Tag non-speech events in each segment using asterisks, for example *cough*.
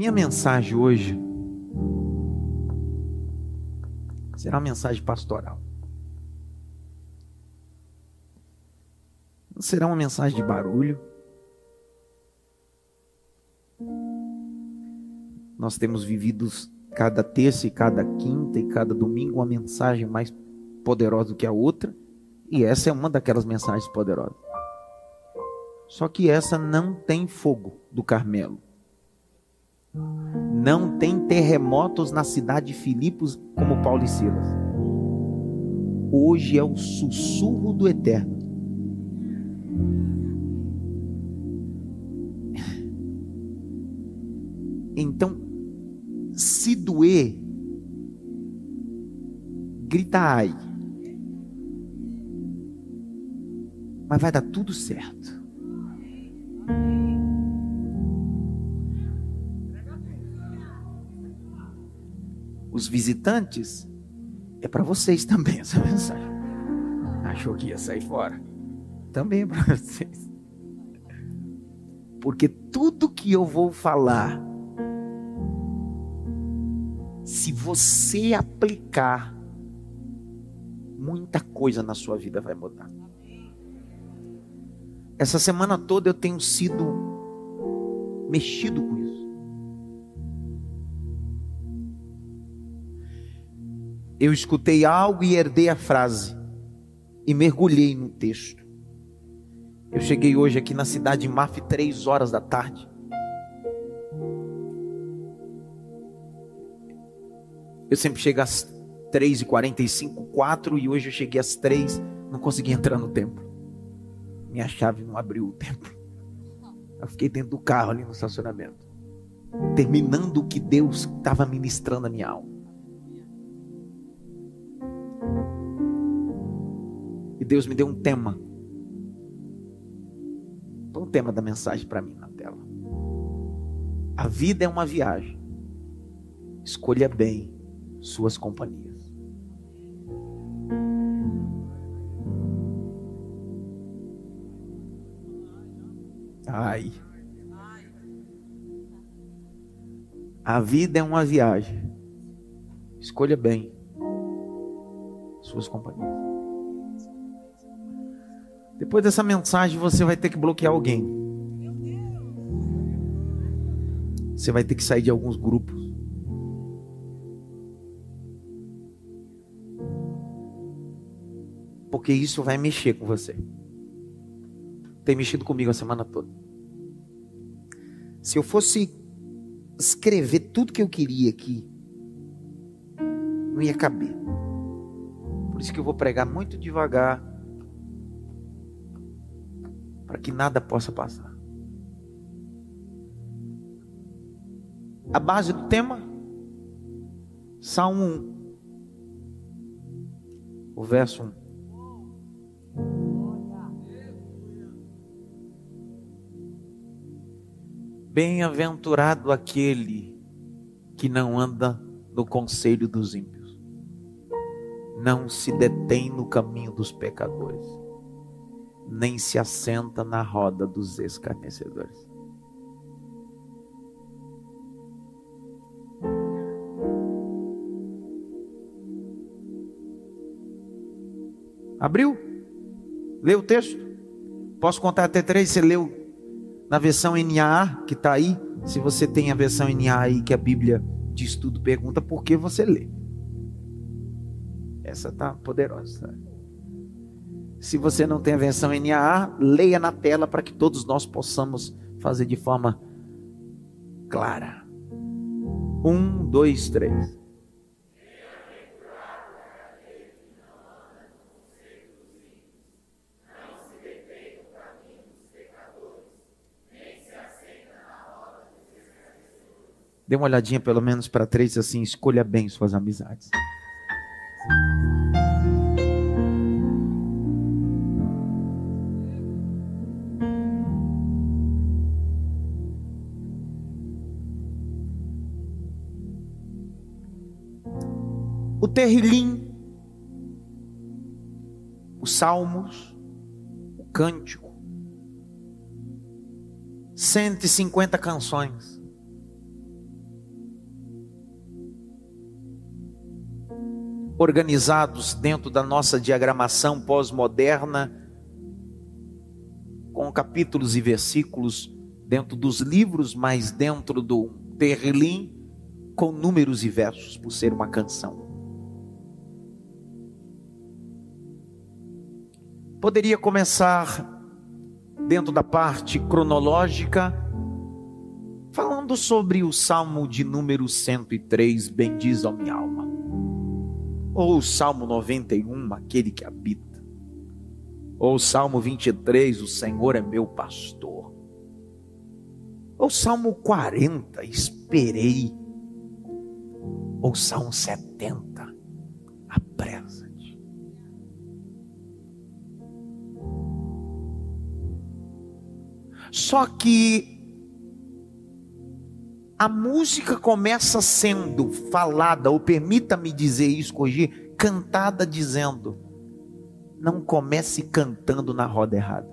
Minha mensagem hoje será uma mensagem pastoral. Não será uma mensagem de barulho. Nós temos vivido cada terça e cada quinta e cada domingo uma mensagem mais poderosa do que a outra, e essa é uma daquelas mensagens poderosas. Só que essa não tem fogo do Carmelo. Não tem terremotos na cidade de Filipos como Paulo e Silas. Hoje é o sussurro do eterno. Então, se doer, grita ai. Mas vai dar tudo certo. Os visitantes, é para vocês também essa *laughs* mensagem. Achou que ia sair fora? Também é para vocês. Porque tudo que eu vou falar se você aplicar, muita coisa na sua vida vai mudar. Essa semana toda eu tenho sido mexido com Eu escutei algo e herdei a frase e mergulhei no texto. Eu cheguei hoje aqui na cidade de Maf, três horas da tarde. Eu sempre chego às 3h45, 4 e hoje eu cheguei às 3, não consegui entrar no templo. Minha chave não abriu o templo. Eu fiquei dentro do carro ali no estacionamento. Terminando o que Deus estava ministrando a minha alma. Deus me deu um tema. Põe o tema da mensagem para mim na tela. A vida é uma viagem. Escolha bem suas companhias. Ai. A vida é uma viagem. Escolha bem suas companhias. Depois dessa mensagem, você vai ter que bloquear alguém. Você vai ter que sair de alguns grupos. porque isso vai mexer com você. Tem mexido comigo a semana toda. Se eu fosse escrever tudo que eu queria aqui, não ia caber. Por isso que eu vou pregar muito devagar, para que nada possa passar. A base do tema, Salmo 1, o verso 1. Bem-aventurado aquele que não anda no conselho dos ímpios, não se detém no caminho dos pecadores, nem se assenta na roda dos escarnecedores. Abriu? Leu o texto? Posso contar até três? Você leu na versão NAA que está aí, se você tem a versão NAA aí que a Bíblia diz tudo, pergunta por que você lê. Essa tá poderosa. Se você não tem a versão NAA, leia na tela para que todos nós possamos fazer de forma clara. Um, dois, três. Dê uma olhadinha pelo menos para três assim, escolha bem suas amizades. o terrilim, os salmos, o cântico, 150 canções. Organizados dentro da nossa diagramação pós-moderna, com capítulos e versículos dentro dos livros, mas dentro do terlim, com números e versos, por ser uma canção. Poderia começar dentro da parte cronológica, falando sobre o Salmo de número 103, Bendiz a minha alma. Ou o Salmo 91, aquele que habita. Ou o Salmo 23, o Senhor é meu pastor. Ou o Salmo 40, esperei. Ou o Salmo 70, apressa-te. Só que a música começa sendo falada, ou permita-me dizer isso, corrigir, cantada dizendo: não comece cantando na roda errada.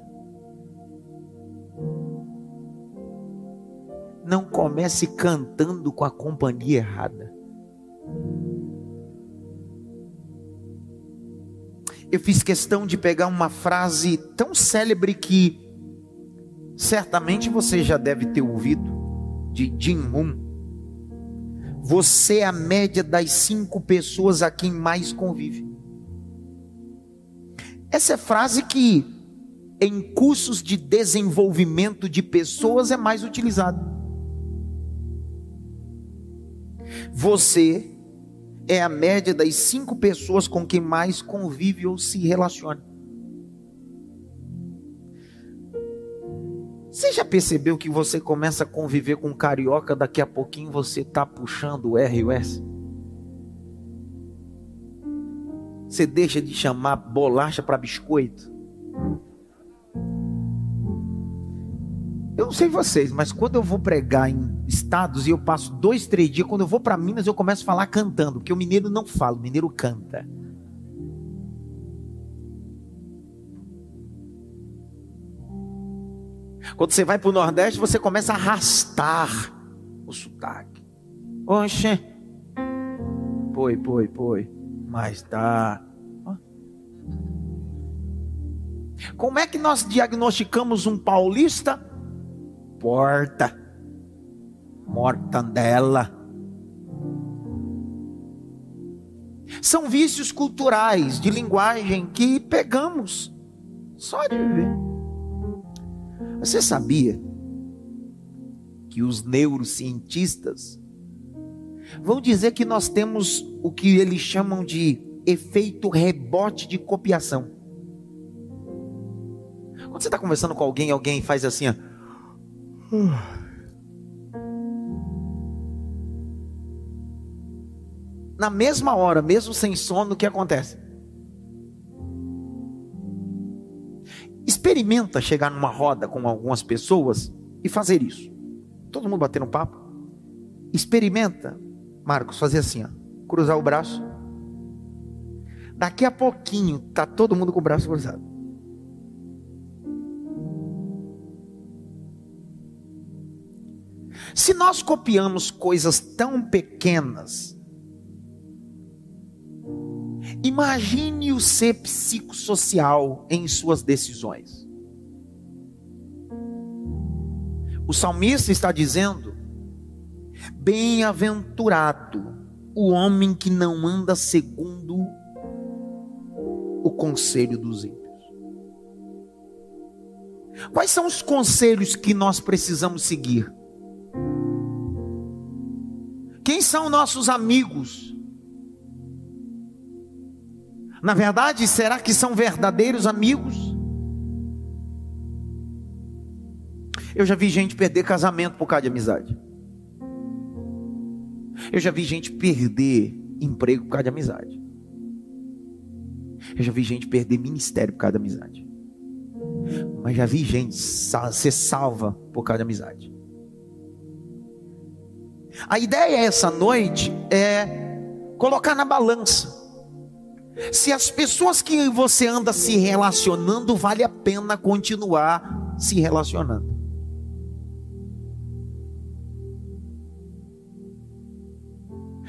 Não comece cantando com a companhia errada. Eu fiz questão de pegar uma frase tão célebre que certamente você já deve ter ouvido de Jim Moon. Você é a média das cinco pessoas a quem mais convive. Essa é frase que em cursos de desenvolvimento de pessoas é mais utilizada. Você é a média das cinco pessoas com quem mais convive ou se relaciona. Você já percebeu que você começa a conviver com carioca, daqui a pouquinho você está puxando o R e o S? Você deixa de chamar bolacha para biscoito? Eu não sei vocês, mas quando eu vou pregar em estados e eu passo dois, três dias, quando eu vou para Minas eu começo a falar cantando, porque o mineiro não fala, o mineiro canta. Quando você vai para o Nordeste, você começa a arrastar o sotaque. Oxe, foi, foi, foi, mas tá. Como é que nós diagnosticamos um paulista? Porta, mortandela. São vícios culturais de linguagem que pegamos só de viver. Você sabia que os neurocientistas vão dizer que nós temos o que eles chamam de efeito rebote de copiação? Quando você está conversando com alguém, alguém faz assim, ó. Na mesma hora, mesmo sem sono, o que acontece? Experimenta chegar numa roda com algumas pessoas e fazer isso. Todo mundo batendo papo. Experimenta, Marcos, fazer assim, ó, cruzar o braço. Daqui a pouquinho tá todo mundo com o braço cruzado. Se nós copiamos coisas tão pequenas, Imagine o ser psicossocial em suas decisões. O salmista está dizendo: Bem-aventurado o homem que não anda segundo o conselho dos ímpios. Quais são os conselhos que nós precisamos seguir? Quem são nossos amigos? Na verdade, será que são verdadeiros amigos? Eu já vi gente perder casamento por causa de amizade. Eu já vi gente perder emprego por causa de amizade. Eu já vi gente perder ministério por causa de amizade. Mas já vi gente ser salva por causa de amizade. A ideia essa noite é colocar na balança se as pessoas que você anda se relacionando, vale a pena continuar se relacionando.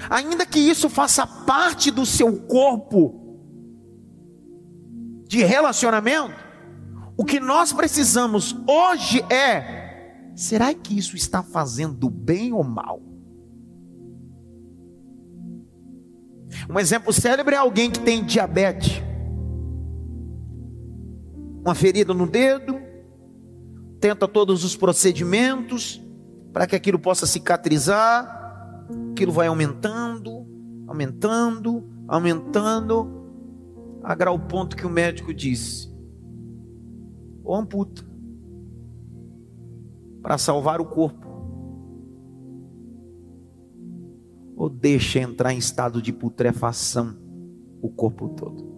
ainda que isso faça parte do seu corpo de relacionamento, o que nós precisamos hoje é: será que isso está fazendo bem ou mal? Um exemplo célebre é alguém que tem diabetes, uma ferida no dedo, tenta todos os procedimentos para que aquilo possa cicatrizar, aquilo vai aumentando, aumentando, aumentando, a grau ponto que o médico disse: ou amputa para salvar o corpo, ou deixa entrar em estado de putrefação o corpo todo.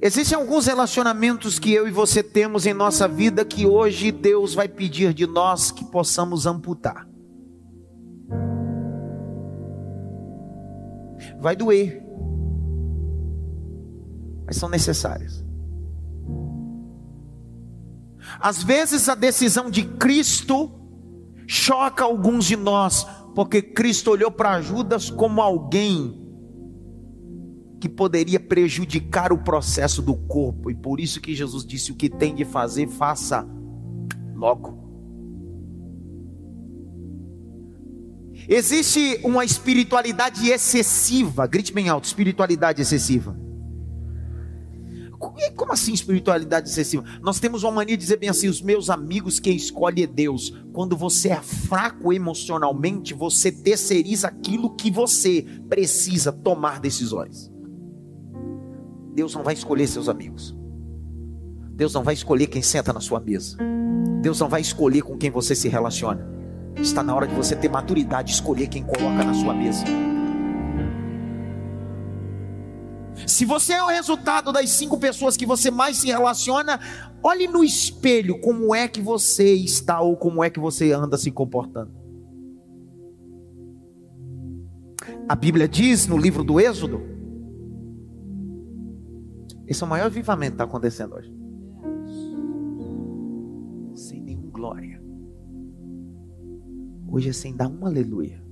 Existem alguns relacionamentos que eu e você temos em nossa vida que hoje Deus vai pedir de nós que possamos amputar. Vai doer, mas são necessárias. Às vezes a decisão de Cristo choca alguns de nós, porque Cristo olhou para Judas como alguém que poderia prejudicar o processo do corpo, e por isso que Jesus disse: o que tem de fazer, faça logo. Existe uma espiritualidade excessiva, grite bem alto: espiritualidade excessiva. Como assim espiritualidade excessiva? Nós temos uma mania de dizer bem assim: os meus amigos que escolhe é Deus. Quando você é fraco emocionalmente, você terceiriza aquilo que você precisa tomar decisões. Deus não vai escolher seus amigos. Deus não vai escolher quem senta na sua mesa. Deus não vai escolher com quem você se relaciona. Está na hora de você ter maturidade escolher quem coloca na sua mesa. Se você é o resultado das cinco pessoas que você mais se relaciona, olhe no espelho como é que você está ou como é que você anda se comportando. A Bíblia diz no livro do Êxodo, esse é o maior avivamento que está acontecendo hoje. Sem nenhuma glória. Hoje é sem dar um aleluia.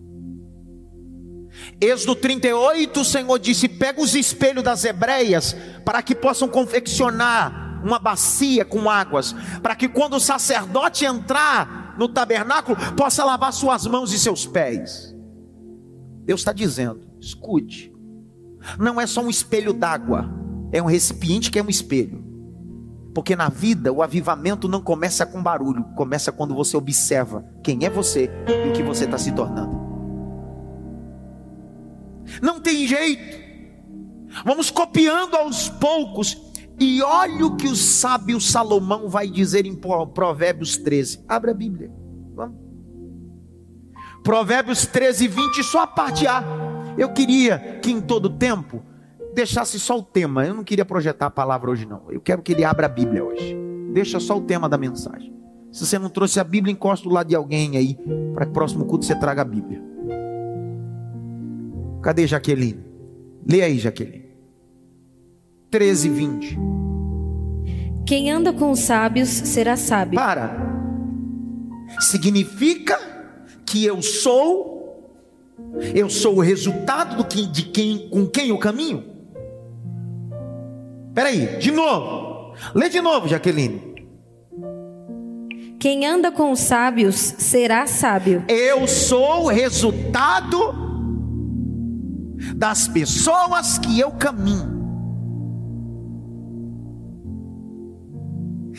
Êxodo 38, o Senhor disse: pega os espelhos das hebreias, para que possam confeccionar uma bacia com águas, para que quando o sacerdote entrar no tabernáculo, possa lavar suas mãos e seus pés. Deus está dizendo: escute, não é só um espelho d'água, é um recipiente que é um espelho. Porque na vida o avivamento não começa com barulho, começa quando você observa quem é você e o que você está se tornando. Não tem jeito. Vamos copiando aos poucos. E olha o que o sábio Salomão vai dizer em Provérbios 13. Abre a Bíblia. Vamos. Provérbios 13, 20, só a parte A. Eu queria que em todo tempo deixasse só o tema. Eu não queria projetar a palavra hoje, não. Eu quero que ele abra a Bíblia hoje. Deixa só o tema da mensagem. Se você não trouxe a Bíblia, encosta do lado de alguém aí, para que próximo culto você traga a Bíblia. Cadê Jaqueline? Lê aí, Jaqueline. 13, 20. Quem anda com os sábios será sábio. Para. Significa que eu sou, eu sou o resultado do que, de quem, com quem eu caminho. Espera aí, de novo. Lê de novo, Jaqueline. Quem anda com os sábios será sábio. Eu sou o resultado das pessoas que eu caminho.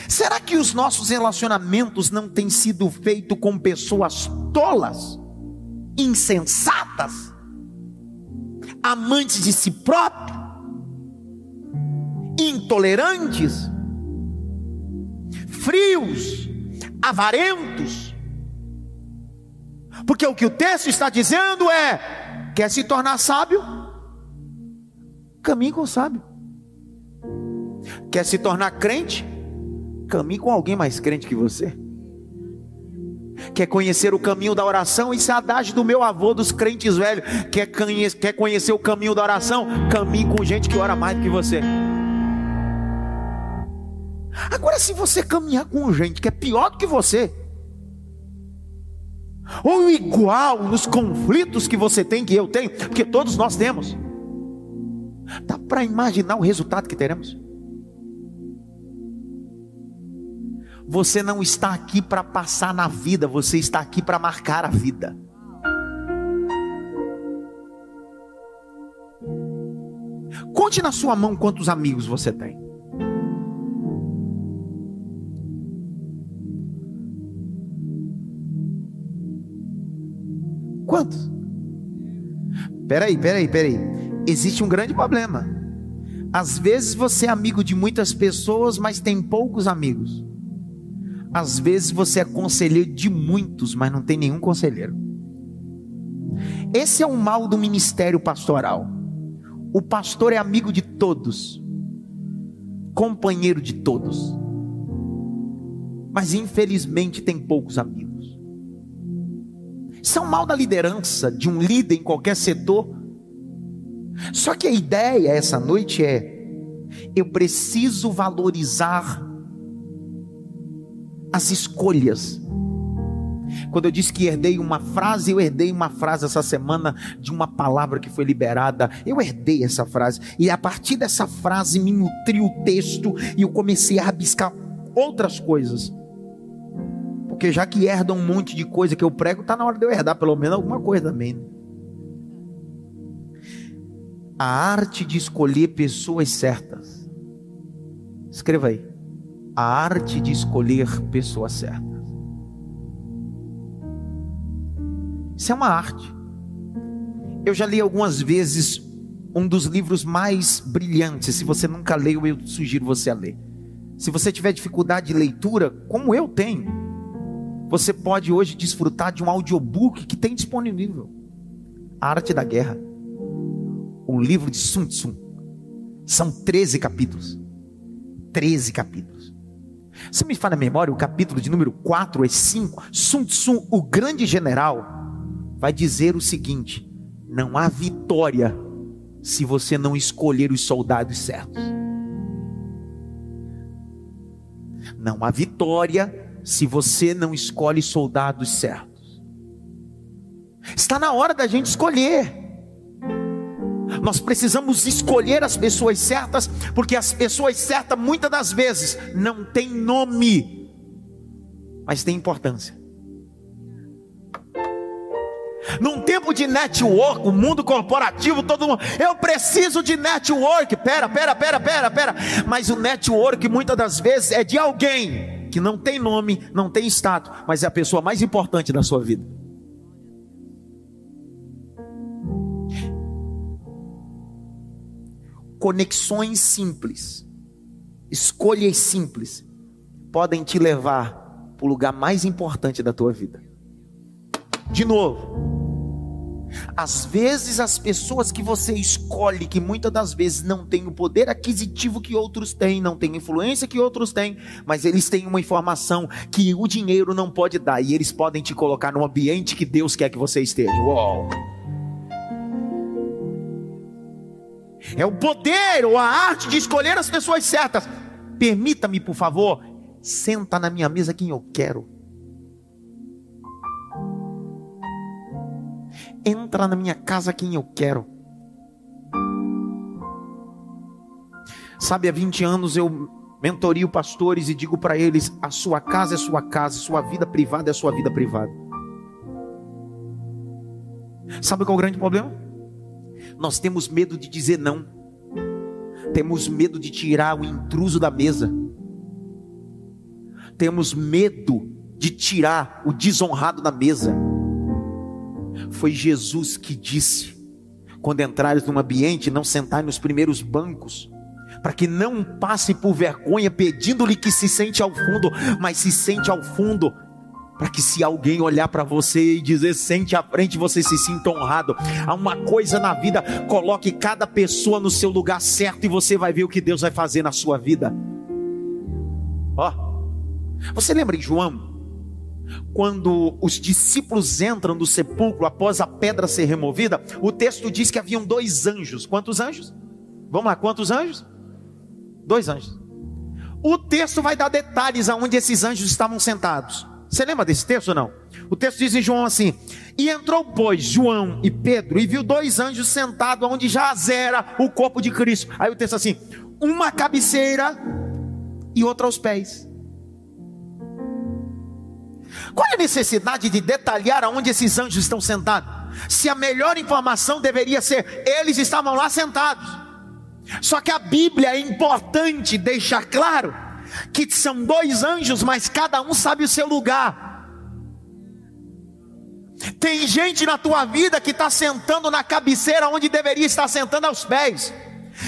Será que os nossos relacionamentos não têm sido feitos com pessoas tolas, insensatas, amantes de si próprio, intolerantes, frios, avarentos? Porque o que o texto está dizendo é: Quer se tornar sábio? Caminhe com o sábio. Quer se tornar crente? Caminhe com alguém mais crente que você. Quer conhecer o caminho da oração? Isso é a adagem do meu avô dos crentes velhos. Quer, quer conhecer o caminho da oração? Caminhe com gente que ora mais do que você. Agora, se você caminhar com gente que é pior do que você, ou igual nos conflitos que você tem, que eu tenho, porque todos nós temos. Dá para imaginar o resultado que teremos? Você não está aqui para passar na vida, você está aqui para marcar a vida. Conte na sua mão quantos amigos você tem. Quantos? Peraí, peraí, peraí. Existe um grande problema. Às vezes você é amigo de muitas pessoas, mas tem poucos amigos. Às vezes você é conselheiro de muitos, mas não tem nenhum conselheiro. Esse é o mal do ministério pastoral. O pastor é amigo de todos, companheiro de todos, mas infelizmente tem poucos amigos. Isso é um mal da liderança, de um líder em qualquer setor. Só que a ideia essa noite é: eu preciso valorizar as escolhas. Quando eu disse que herdei uma frase, eu herdei uma frase essa semana de uma palavra que foi liberada. Eu herdei essa frase. E a partir dessa frase me nutriu o texto e eu comecei a rabiscar outras coisas. Porque já que herda um monte de coisa que eu prego, está na hora de eu herdar pelo menos alguma coisa também. Né? A arte de escolher pessoas certas. Escreva aí. A arte de escolher pessoas certas. Isso é uma arte. Eu já li algumas vezes um dos livros mais brilhantes. Se você nunca leu, eu sugiro você a ler. Se você tiver dificuldade de leitura, como eu tenho, você pode hoje desfrutar de um audiobook que tem disponível. A Arte da Guerra. O livro de Sun Tzu. São 13 capítulos. 13 capítulos. Se me fala a memória, o capítulo de número 4 é 5. Sun Tzu, o grande general, vai dizer o seguinte: não há vitória se você não escolher os soldados certos. Não há vitória se você não escolhe soldados certos. Está na hora da gente escolher. Nós precisamos escolher as pessoas certas, porque as pessoas certas muitas das vezes não têm nome, mas têm importância. Num tempo de network, o mundo corporativo, todo mundo, eu preciso de network. Pera, pera, pera, pera, pera. Mas o network muitas das vezes é de alguém que não tem nome, não tem status, mas é a pessoa mais importante da sua vida. Conexões simples, escolhas simples, podem te levar para o lugar mais importante da tua vida. De novo, às vezes as pessoas que você escolhe, que muitas das vezes não têm o poder aquisitivo que outros têm, não têm influência que outros têm, mas eles têm uma informação que o dinheiro não pode dar e eles podem te colocar no ambiente que Deus quer que você esteja. Uou! É o poder ou a arte de escolher as pessoas certas. Permita-me, por favor, senta na minha mesa quem eu quero. Entra na minha casa quem eu quero. Sabe, há 20 anos eu mentorio pastores e digo para eles: a sua casa é sua casa, sua vida privada é sua vida privada. Sabe qual é o grande problema? Nós temos medo de dizer não, temos medo de tirar o intruso da mesa, temos medo de tirar o desonrado da mesa. Foi Jesus que disse: quando entrares num ambiente, não sentai nos primeiros bancos, para que não passe por vergonha pedindo-lhe que se sente ao fundo, mas se sente ao fundo para que se alguém olhar para você e dizer sente à frente, você se sinta honrado. Há uma coisa na vida, coloque cada pessoa no seu lugar certo e você vai ver o que Deus vai fazer na sua vida. Ó, você lembra em João quando os discípulos entram no sepulcro após a pedra ser removida, o texto diz que haviam dois anjos. Quantos anjos? Vamos lá, quantos anjos? Dois anjos. O texto vai dar detalhes aonde esses anjos estavam sentados. Você lembra desse texto ou não? O texto diz em João assim: E entrou, pois, João e Pedro, e viu dois anjos sentados onde já era o corpo de Cristo. Aí o texto assim: uma cabeceira e outra aos pés. Qual é a necessidade de detalhar aonde esses anjos estão sentados? Se a melhor informação deveria ser, eles estavam lá sentados. Só que a Bíblia é importante deixar claro que são dois anjos, mas cada um sabe o seu lugar. Tem gente na tua vida que está sentando na cabeceira onde deveria estar sentando aos pés.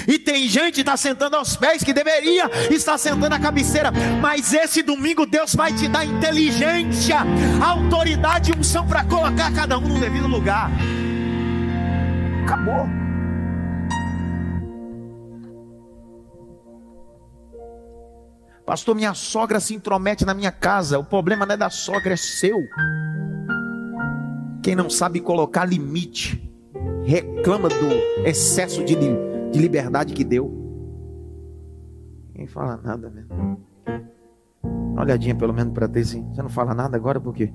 E tem gente que está sentando aos pés que deveria estar sentando na cabeceira. Mas esse domingo Deus vai te dar inteligência, autoridade e unção para colocar cada um no devido lugar. Acabou. Pastor, minha sogra se intromete na minha casa. O problema não é da sogra, é seu. Quem não sabe colocar limite, reclama do excesso de, de liberdade que deu. Ninguém fala nada mesmo. Uma olhadinha pelo menos para ter assim. Você não fala nada agora por quê?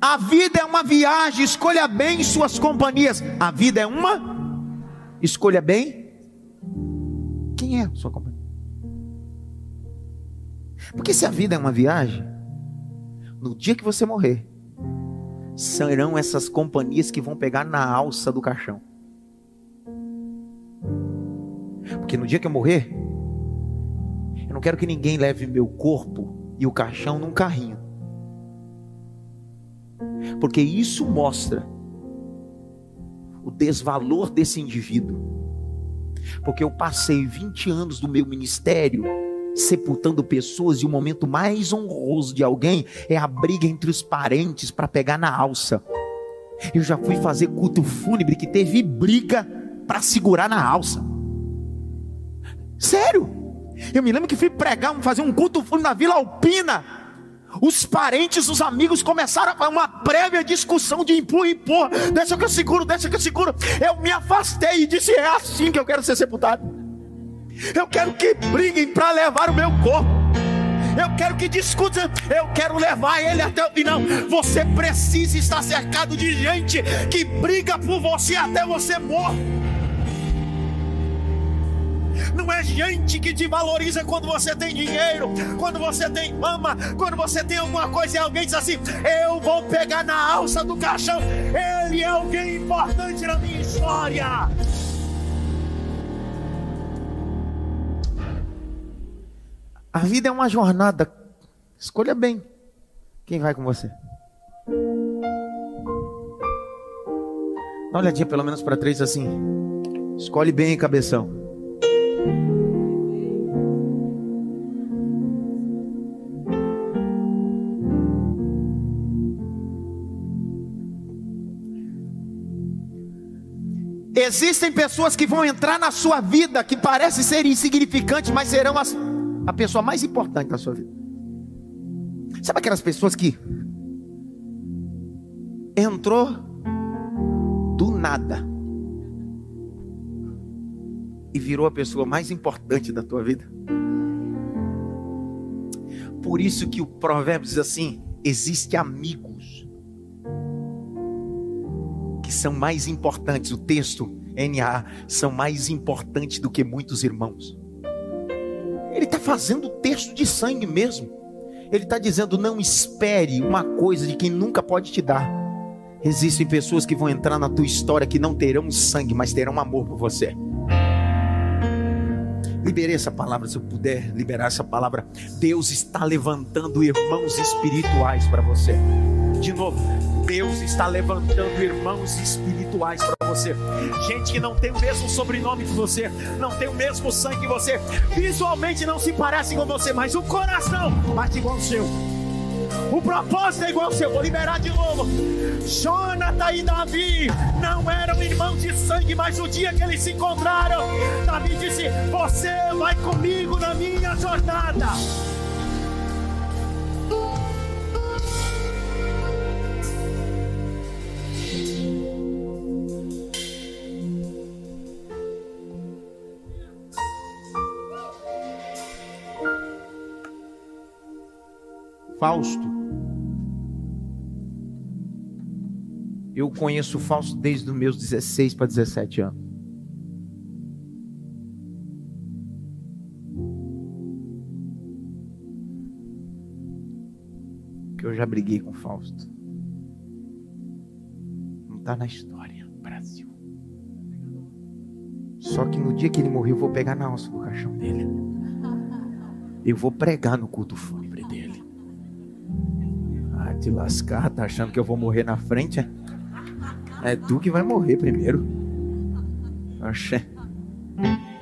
A vida é uma viagem, escolha bem suas companhias. A vida é uma, escolha bem. Quem é a sua companhia? Porque se a vida é uma viagem, no dia que você morrer, serão essas companhias que vão pegar na alça do caixão. Porque no dia que eu morrer, eu não quero que ninguém leve meu corpo e o caixão num carrinho porque isso mostra o desvalor desse indivíduo. Porque eu passei 20 anos do meu ministério sepultando pessoas e o momento mais honroso de alguém é a briga entre os parentes para pegar na alça. Eu já fui fazer culto fúnebre que teve briga para segurar na alça. Sério? Eu me lembro que fui pregar, fazer um culto fúnebre na Vila Alpina. Os parentes, os amigos começaram uma prévia discussão de empurra, empurra, deixa que eu seguro, deixa que eu seguro. Eu me afastei e disse: é assim que eu quero ser sepultado. Eu quero que briguem para levar o meu corpo. Eu quero que discutam, eu quero levar ele até o final. Você precisa estar cercado de gente que briga por você até você morrer. Não é gente que te valoriza quando você tem dinheiro, quando você tem fama, quando você tem alguma coisa e alguém diz assim: Eu vou pegar na alça do caixão. Ele é alguém importante na minha história. A vida é uma jornada. Escolha bem quem vai com você. Dá uma olhadinha pelo menos para três assim. Escolhe bem, cabeção. Existem pessoas que vão entrar na sua vida que parece ser insignificante, mas serão as, a pessoa mais importante da sua vida. Sabe aquelas pessoas que entrou do nada e virou a pessoa mais importante da tua vida? Por isso que o provérbio diz assim: existe amigos são mais importantes, o texto NA, são mais importantes do que muitos irmãos. Ele está fazendo texto de sangue mesmo. Ele está dizendo: não espere uma coisa de quem nunca pode te dar. Existem pessoas que vão entrar na tua história que não terão sangue, mas terão amor por você. Liberei essa palavra, se eu puder liberar essa palavra. Deus está levantando irmãos espirituais para você. De novo, Deus está levantando irmãos espirituais para você. Gente que não tem o mesmo sobrenome que você, não tem o mesmo sangue que você, visualmente não se parece com você, mas o coração bate igual o seu. O propósito é igual ao seu. Vou liberar de novo. Jonathan e Davi não eram irmãos de sangue, mas o dia que eles se encontraram, Davi disse: Você vai comigo na minha jornada. Fausto. Eu conheço o Fausto desde os meus 16 para 17 anos. Que eu já briguei com o Fausto. Não está na história, Brasil. Só que no dia que ele morreu, eu vou pegar na alça do caixão dele. Eu vou pregar no culto dele. Ah, te lascar, tá achando que eu vou morrer na frente? É, é tu que vai morrer primeiro. Oxê.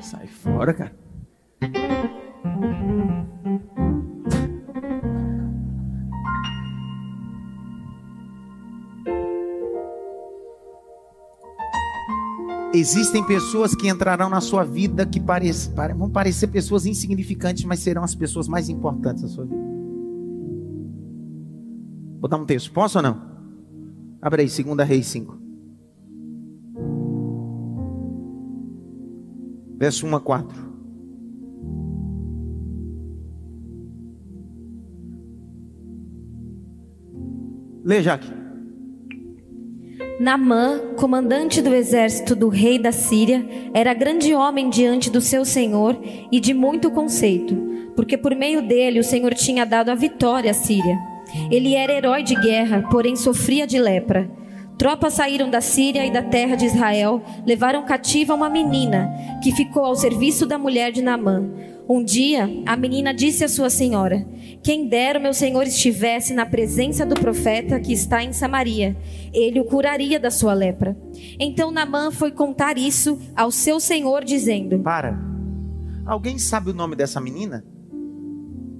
Sai fora, cara. Existem pessoas que entrarão na sua vida que parece, vão parecer pessoas insignificantes, mas serão as pessoas mais importantes da sua vida. Vou dar um texto, posso ou não? Abre aí, 2 Reis 5. Verso 1 a 4. Lê, Jaque. Namã, comandante do exército do rei da Síria, era grande homem diante do seu senhor e de muito conceito, porque por meio dele o Senhor tinha dado a vitória à Síria. Ele era herói de guerra, porém sofria de lepra. Tropas saíram da Síria e da terra de Israel, levaram cativa uma menina, que ficou ao serviço da mulher de Namã. Um dia, a menina disse à sua senhora: Quem dera o meu senhor estivesse na presença do profeta que está em Samaria, ele o curaria da sua lepra. Então Namã foi contar isso ao seu senhor, dizendo: Para, alguém sabe o nome dessa menina?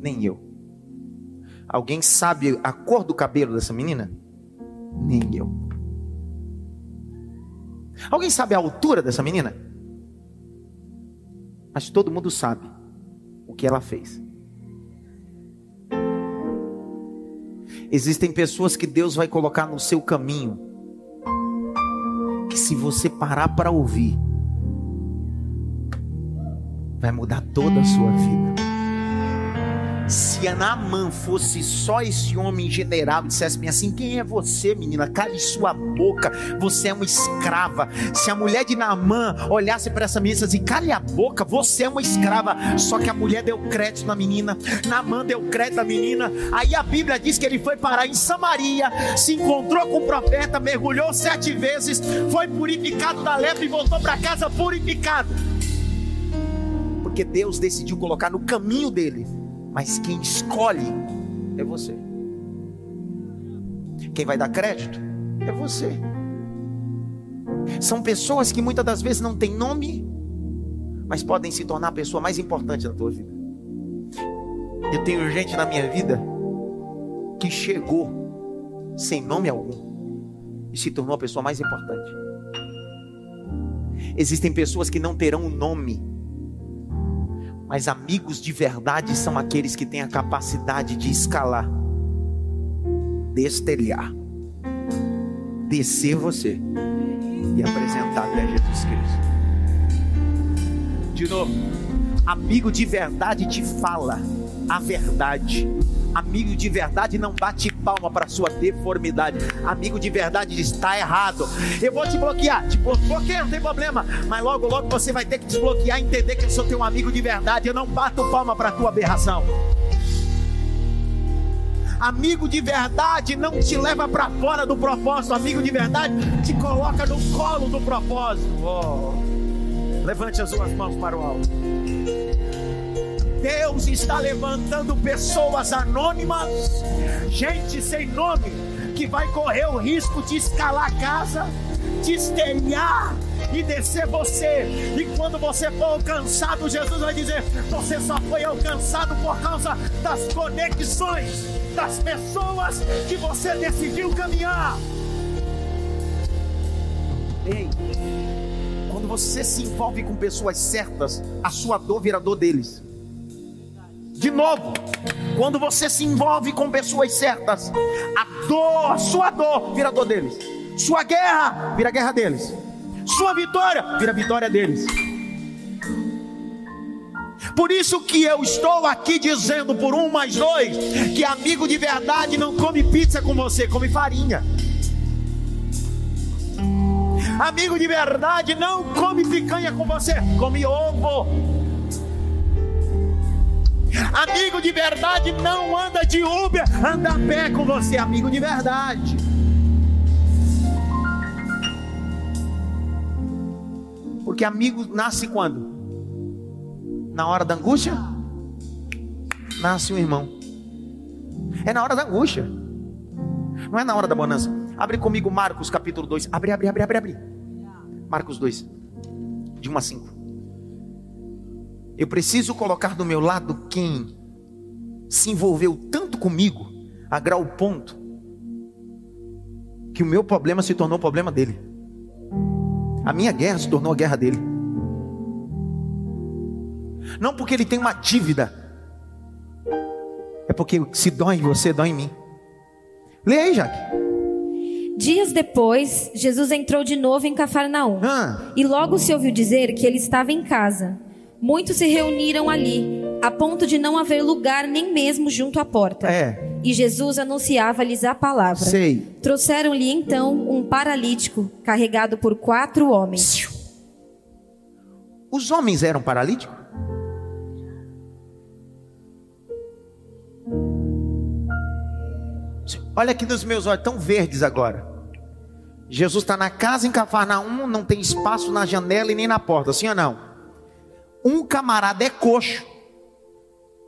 Nem eu. Alguém sabe a cor do cabelo dessa menina? Nem eu. Alguém sabe a altura dessa menina? Mas todo mundo sabe o que ela fez. Existem pessoas que Deus vai colocar no seu caminho, que se você parar para ouvir, vai mudar toda a sua vida. Se Anamã fosse só esse homem general e dissesse assim: Quem é você, menina? Cale sua boca, você é uma escrava. Se a mulher de Naamã olhasse para essa menina e dissesse: Cale a boca, você é uma escrava. Só que a mulher deu crédito na menina, Naamã deu crédito na menina. Aí a Bíblia diz que ele foi parar em Samaria, se encontrou com o profeta, mergulhou sete vezes, foi purificado da lepra e voltou para casa purificado. Porque Deus decidiu colocar no caminho dele mas quem escolhe é você. Quem vai dar crédito é você. São pessoas que muitas das vezes não têm nome, mas podem se tornar a pessoa mais importante da tua vida. Eu tenho gente na minha vida que chegou sem nome algum e se tornou a pessoa mais importante. Existem pessoas que não terão um nome, mas amigos de verdade são aqueles que têm a capacidade de escalar, destelhar, descer você e apresentar até Jesus Cristo. De novo, amigo de verdade te fala a verdade. Amigo de verdade não bate palma para sua deformidade. Amigo de verdade está errado. Eu vou te bloquear. Te bloqueia, não tem problema. Mas logo, logo você vai ter que desbloquear e entender que eu sou teu amigo de verdade. Eu não bato palma para tua aberração. Amigo de verdade não te leva para fora do propósito. Amigo de verdade te coloca no colo do propósito. Oh. Levante as suas mãos para o alto. Deus está levantando pessoas anônimas, gente sem nome, que vai correr o risco de escalar casa, de estelhar e descer você. E quando você for alcançado, Jesus vai dizer: Você só foi alcançado por causa das conexões, das pessoas que você decidiu caminhar. Ei, quando você se envolve com pessoas certas, a sua dor vira dor deles. De novo, quando você se envolve com pessoas certas, a dor, sua dor, vira dor deles. Sua guerra, vira guerra deles. Sua vitória, vira vitória deles. Por isso que eu estou aqui dizendo por um mais dois que amigo de verdade não come pizza com você, come farinha. Amigo de verdade não come picanha com você, come ovo. Amigo de verdade não anda de Uber, anda a pé com você, amigo de verdade. Porque amigo nasce quando? Na hora da angústia? Nasce um irmão. É na hora da angústia. Não é na hora da bonança. Abre comigo Marcos capítulo 2. Abre, abre, abre, abre, abre. Marcos 2. De 1 a 5. Eu preciso colocar do meu lado quem se envolveu tanto comigo, a grau ponto, que o meu problema se tornou o problema dele. A minha guerra se tornou a guerra dele. Não porque ele tem uma dívida, é porque se dói em você, dói em mim. Leia aí, Jaque. Dias depois, Jesus entrou de novo em Cafarnaum. Ah. E logo se ouviu dizer que ele estava em casa. Muitos se reuniram ali, a ponto de não haver lugar nem mesmo junto à porta. É. E Jesus anunciava-lhes a palavra. Sei. Trouxeram-lhe então um paralítico carregado por quatro homens. Os homens eram paralíticos? Olha aqui nos meus olhos, tão verdes agora. Jesus está na casa em Cafarnaum, não tem espaço na janela e nem na porta, sim ou não? Um camarada é coxo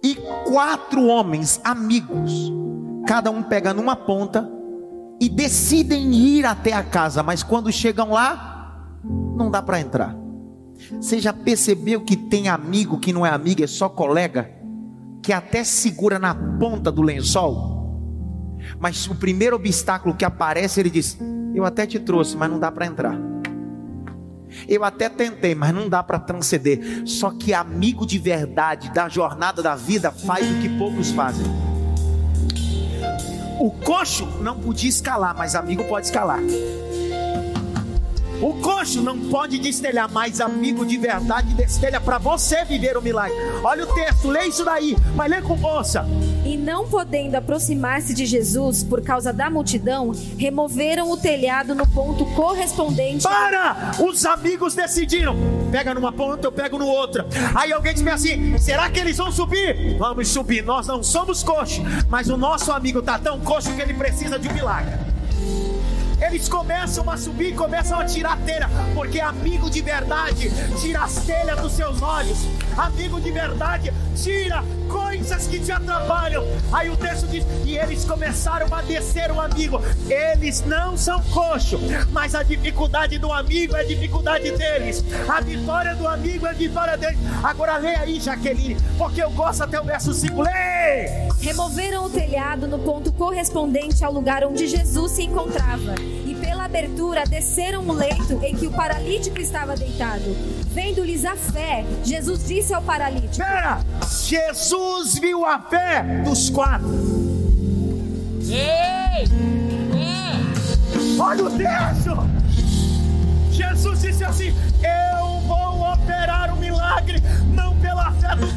e quatro homens amigos, cada um pega numa ponta e decidem ir até a casa, mas quando chegam lá, não dá para entrar. Você já percebeu que tem amigo que não é amigo, é só colega, que até segura na ponta do lençol? Mas o primeiro obstáculo que aparece, ele diz: Eu até te trouxe, mas não dá para entrar. Eu até tentei, mas não dá para transcender. Só que amigo de verdade da jornada da vida faz o que poucos fazem. O coxo não podia escalar, mas amigo pode escalar. O coxo não pode destelhar, mas amigo de verdade destelha para você viver o milagre. Olha o texto, lê isso daí, mas lê com força. E não podendo aproximar-se de Jesus por causa da multidão, removeram o telhado no ponto correspondente. Para! Os amigos decidiram. Pega numa ponta, eu pego no outra. Aí alguém diz assim: será que eles vão subir? Vamos subir. Nós não somos coxos, mas o nosso amigo está tão coxo que ele precisa de um milagre eles começam a subir, começam a tirar a telha, porque amigo de verdade tira as telhas dos seus olhos, amigo de verdade tira coisas que te atrapalham. Aí o texto diz: e eles começaram a descer o amigo. Eles não são coxos, mas a dificuldade do amigo é a dificuldade deles. A vitória do amigo é a vitória deles. Agora lê aí, Jaqueline, porque eu gosto até o verso 5. Lê! Removeram o telhado no ponto correspondente ao lugar onde Jesus se encontrava. E pela abertura desceram o leito em que o paralítico estava deitado. Vendo-lhes a fé, Jesus disse ao paralítico: Pera! Jesus viu a fé dos quatro. Ei! Ei! Olha o texto! Jesus disse assim: Eu vou operar o milagre,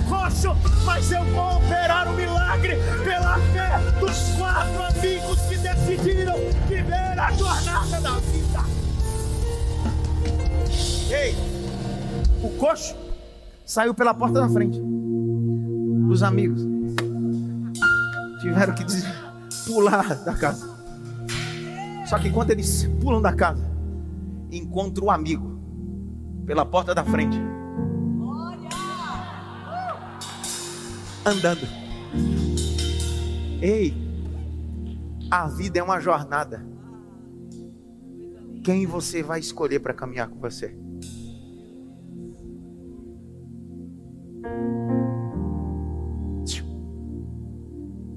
coxo, mas eu vou operar o milagre pela fé dos quatro amigos que decidiram viver a jornada da vida. Ei, o coxo saiu pela porta da frente os amigos. Tiveram que pular da casa. Só que enquanto eles pulam da casa, encontram o amigo pela porta da frente. Andando. Ei, a vida é uma jornada. Quem você vai escolher para caminhar com você?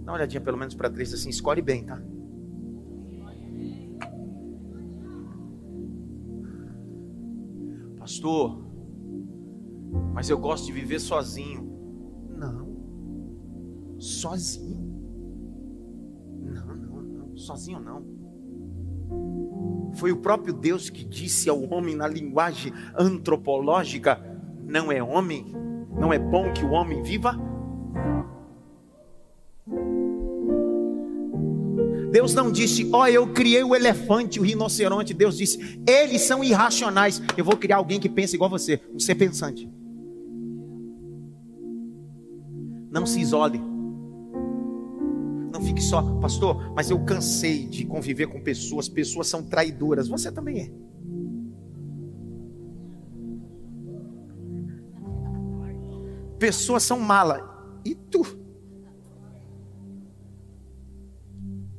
Dá uma olhadinha pelo menos para três assim, escolhe bem, tá? Pastor, mas eu gosto de viver sozinho. Sozinho? Não, não, não. Sozinho não. Foi o próprio Deus que disse ao homem na linguagem antropológica: não é homem, Não é bom que o homem viva? Deus não disse, ó, oh, eu criei o elefante, o rinoceronte. Deus disse, eles são irracionais. Eu vou criar alguém que pensa igual você, um ser pensante. Não se isole. Não fique só, pastor, mas eu cansei de conviver com pessoas, pessoas são traidoras. Você também é. Pessoas são mala. E tu?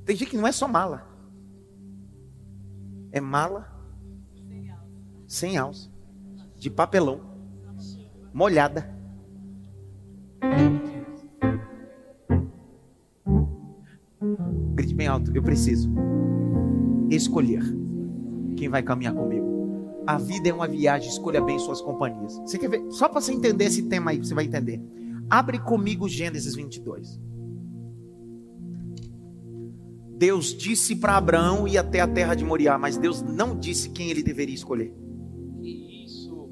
Tem gente que não é só mala. É mala sem alça, de papelão, molhada. Alto, eu preciso escolher quem vai caminhar comigo. A vida é uma viagem, escolha bem suas companhias. Você quer ver? Só para você entender esse tema aí, você vai entender. Abre comigo Gênesis 22. Deus disse para Abraão ir até a terra de Moriá, mas Deus não disse quem ele deveria escolher. Que isso?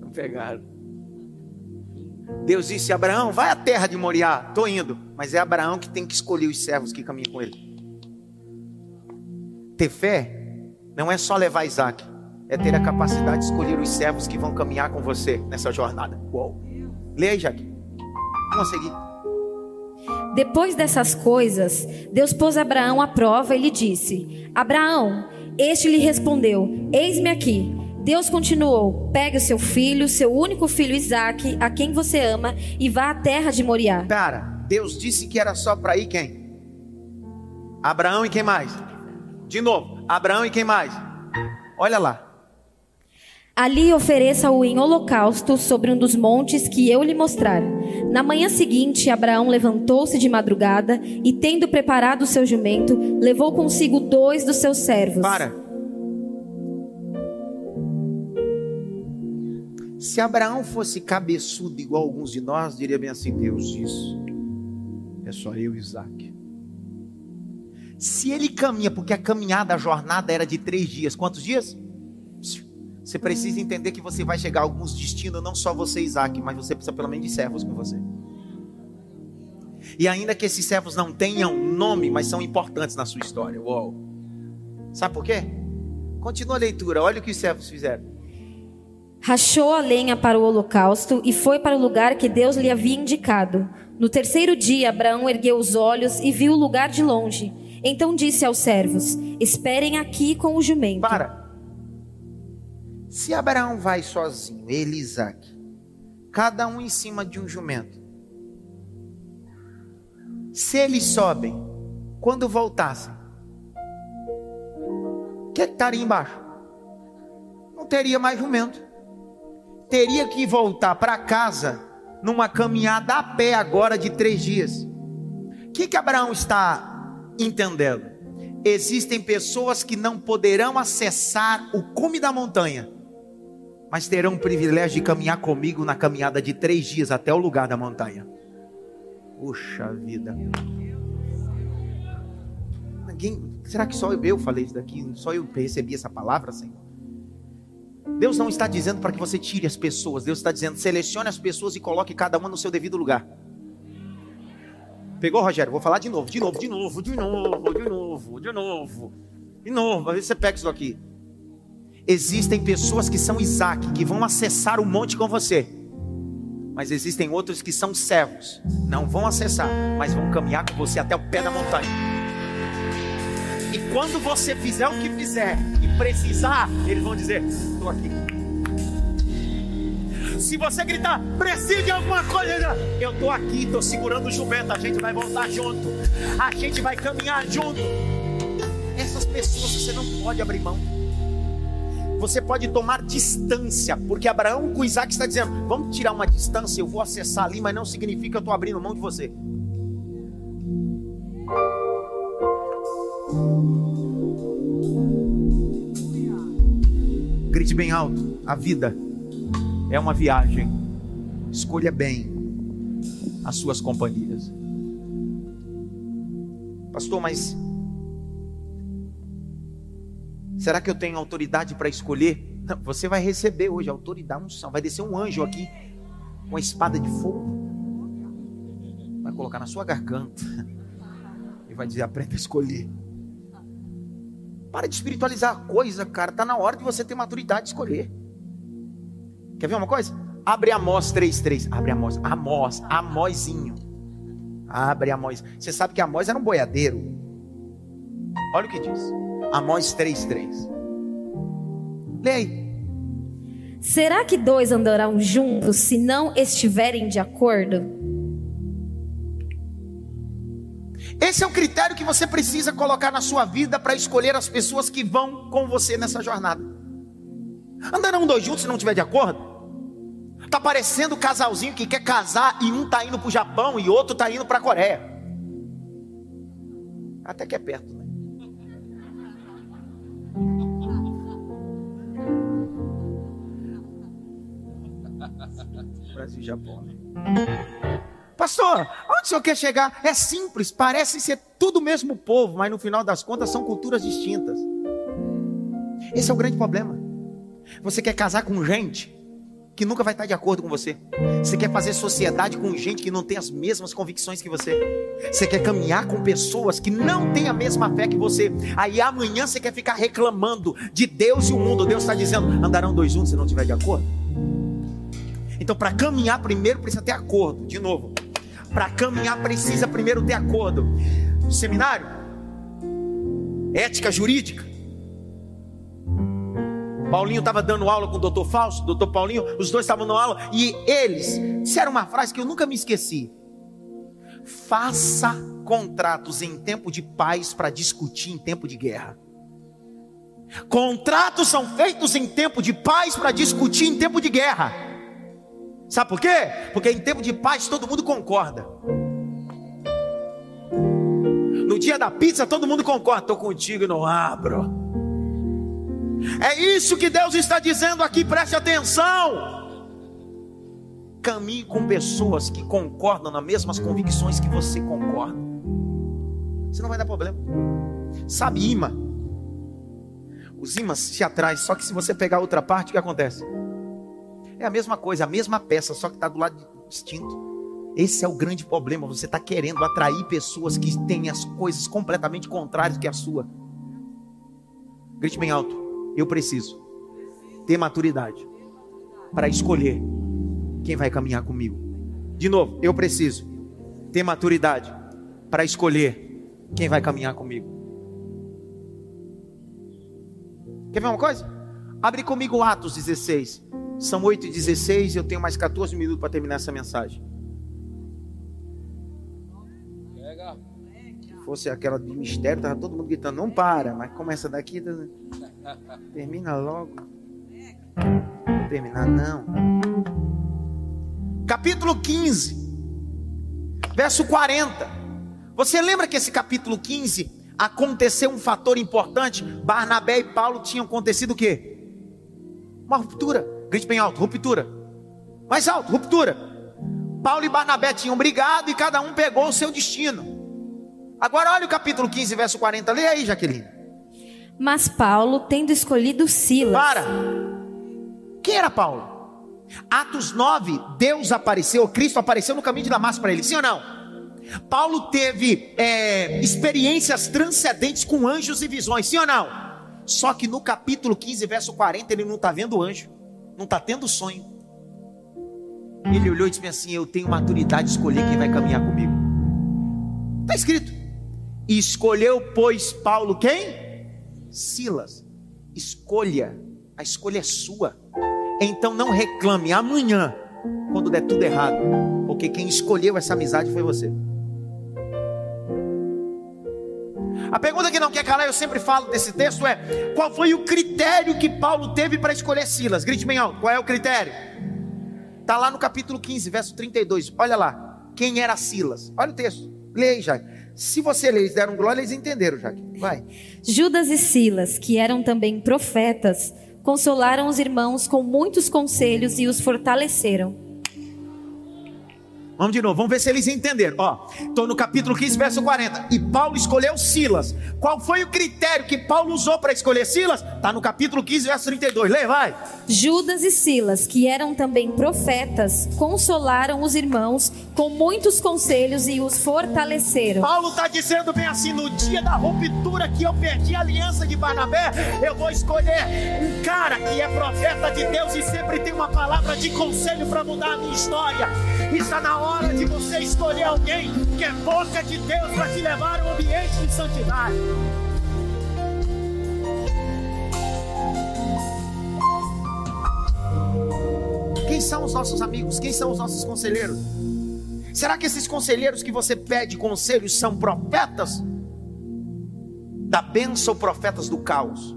Não pegaram. Deus disse Abraão: vai à terra de Moriá, estou indo. Mas é Abraão que tem que escolher os servos que caminham com ele. Ter fé não é só levar Isaac, é ter a capacidade de escolher os servos que vão caminhar com você nessa jornada. Uou. Leia Jaque. Vamos seguir. Depois dessas coisas, Deus pôs Abraão à prova e lhe disse: Abraão, este lhe respondeu: Eis-me aqui. Deus continuou: Pegue o seu filho, seu único filho Isaque, a quem você ama, e vá à terra de Moriá. Cara, Deus disse que era só para ir quem? Abraão e quem mais? De novo, Abraão e quem mais? Olha lá. Ali ofereça-o em holocausto sobre um dos montes que eu lhe mostrar. Na manhã seguinte, Abraão levantou-se de madrugada e, tendo preparado o seu jumento, levou consigo dois dos seus servos. Para. Se Abraão fosse cabeçudo igual alguns de nós, diria bem assim: Deus, isso é só eu e Isaac. Se ele caminha, porque a caminhada, a jornada era de três dias, quantos dias? Você precisa entender que você vai chegar a alguns destinos, não só você, Isaac, mas você precisa pelo menos de servos com você. E ainda que esses servos não tenham nome, mas são importantes na sua história. Uou. Sabe por quê? Continua a leitura, olha o que os servos fizeram. Rachou a lenha para o holocausto e foi para o lugar que Deus lhe havia indicado. No terceiro dia, Abraão ergueu os olhos e viu o lugar de longe. Então disse aos servos: Esperem aqui com o jumento. Para. Se Abraão vai sozinho, ele e Isaac, cada um em cima de um jumento. Se eles sobem, quando voltassem, o que, é que estaria embaixo? Não teria mais jumento. Teria que voltar para casa numa caminhada a pé agora de três dias. O que, que Abraão está entendendo. Existem pessoas que não poderão acessar o cume da montanha, mas terão o privilégio de caminhar comigo na caminhada de três dias até o lugar da montanha. Puxa vida. Ninguém, será que só eu falei isso daqui? Só eu recebi essa palavra, Senhor? Deus não está dizendo para que você tire as pessoas, Deus está dizendo selecione as pessoas e coloque cada uma no seu devido lugar. Pegou, Rogério? Vou falar de novo, de novo, de novo, de novo, de novo, de novo. De novo, às vezes você pega isso aqui. Existem pessoas que são Isaac, que vão acessar o monte com você. Mas existem outros que são servos. Não vão acessar, mas vão caminhar com você até o pé da montanha. Quando você fizer o que fizer e precisar, eles vão dizer: Estou aqui. Se você gritar, precisa de alguma coisa, eu estou aqui, estou segurando o jumento, a gente vai voltar junto, a gente vai caminhar junto. Essas pessoas você não pode abrir mão. Você pode tomar distância, porque Abraão com Isaac está dizendo: vamos tirar uma distância, eu vou acessar ali, mas não significa que eu estou abrindo mão de você. Grite bem alto: a vida é uma viagem. Escolha bem as suas companhias. Pastor, mas será que eu tenho autoridade para escolher? *laughs* Você vai receber hoje autoridade, unção. Vai descer um anjo aqui com a espada de fogo. Vai colocar na sua garganta. *laughs* E vai dizer: aprenda a escolher. Para de espiritualizar a coisa, cara. Tá na hora de você ter maturidade de escolher. Quer ver uma coisa? Abre Amós 3,3. Abre Amós. Amós. Amósinho. Abre Amós. Você sabe que Amós era um boiadeiro. Olha o que diz. Amós 3,3. Leia aí. Será que dois andarão juntos se não estiverem de acordo? Esse é o critério que você precisa colocar na sua vida para escolher as pessoas que vão com você nessa jornada. Andarão dois juntos se não estiver de acordo? Tá parecendo o casalzinho que quer casar e um tá indo para o Japão e outro tá indo para a Coreia. Até que é perto, né? Brasil e Japão, né? Pastor, onde o senhor quer chegar? É simples, parece ser tudo o mesmo povo, mas no final das contas são culturas distintas. Esse é o grande problema. Você quer casar com gente que nunca vai estar de acordo com você. Você quer fazer sociedade com gente que não tem as mesmas convicções que você. Você quer caminhar com pessoas que não têm a mesma fé que você. Aí amanhã você quer ficar reclamando de Deus e o mundo. Deus está dizendo: andarão dois juntos se não tiver de acordo. Então, para caminhar, primeiro precisa ter acordo. De novo, para caminhar precisa primeiro ter acordo. Seminário, ética jurídica. Paulinho estava dando aula com o doutor Fausto, doutor Paulinho, os dois estavam dando aula e eles disseram uma frase que eu nunca me esqueci: faça contratos em tempo de paz para discutir em tempo de guerra. Contratos são feitos em tempo de paz para discutir em tempo de guerra. Sabe por quê? Porque em tempo de paz todo mundo concorda. No dia da pizza todo mundo concorda, estou contigo e não abro. É isso que Deus está dizendo aqui, preste atenção. Caminhe com pessoas que concordam nas mesmas convicções que você concorda. Você não vai dar problema. Sabe imã? Os imãs se atraem, só que se você pegar outra parte, o que acontece? É a mesma coisa, a mesma peça, só que está do lado distinto. Esse é o grande problema. Você está querendo atrair pessoas que têm as coisas completamente contrárias que a sua. Grite bem alto. Eu preciso ter maturidade para escolher quem vai caminhar comigo. De novo, eu preciso ter maturidade para escolher quem vai caminhar comigo. Quer ver uma coisa? Abre comigo Atos 16. São 8 e 16 e eu tenho mais 14 minutos para terminar essa mensagem. Se fosse aquela de mistério, tava todo mundo gritando, não para, mas começa daqui, tá... *laughs* termina logo. Não terminar não. Capítulo 15, verso 40. Você lembra que esse capítulo 15 aconteceu um fator importante? Barnabé e Paulo tinham acontecido o quê? Uma ruptura. Grite bem alto, ruptura. Mais alto, ruptura. Paulo e Barnabé tinham brigado e cada um pegou o seu destino. Agora olha o capítulo 15, verso 40. Lê aí, Jaqueline. Mas Paulo, tendo escolhido Silas. Para. Quem era Paulo? Atos 9, Deus apareceu, Cristo apareceu no caminho de Damasco para ele, sim ou não? Paulo teve é, experiências transcendentes com anjos e visões, sim ou não? Só que no capítulo 15, verso 40, ele não está vendo anjo não está tendo sonho. Ele olhou e disse assim: Eu tenho maturidade de escolher quem vai caminhar comigo. Está escrito. E escolheu, pois, Paulo quem? Silas. Escolha. A escolha é sua. Então não reclame amanhã, quando der tudo errado. Porque quem escolheu essa amizade foi você. A pergunta que não quer calar, eu sempre falo desse texto é: qual foi o critério que Paulo teve para escolher Silas? Grite bem alto, qual é o critério? Está lá no capítulo 15, verso 32. Olha lá, quem era Silas? Olha o texto, leia já. Se você ler, eles deram glória, eles entenderam, já. Vai. Judas e Silas, que eram também profetas, consolaram os irmãos com muitos conselhos e os fortaleceram. Vamos de novo, vamos ver se eles entenderam. Ó, estou no capítulo 15, verso 40. E Paulo escolheu Silas. Qual foi o critério que Paulo usou para escolher Silas? Está no capítulo 15, verso 32. Lê, vai. Judas e Silas, que eram também profetas, consolaram os irmãos com muitos conselhos e os fortaleceram. Paulo está dizendo bem assim: no dia da ruptura que eu perdi a aliança de Barnabé, eu vou escolher um cara que é profeta de Deus e sempre tem uma palavra de conselho para mudar a minha história. Está na hora de você escolher alguém que é boca de Deus para te levar a um ambiente de santidade. Quem são os nossos amigos? Quem são os nossos conselheiros? Será que esses conselheiros que você pede conselhos são profetas da bênção ou profetas do caos?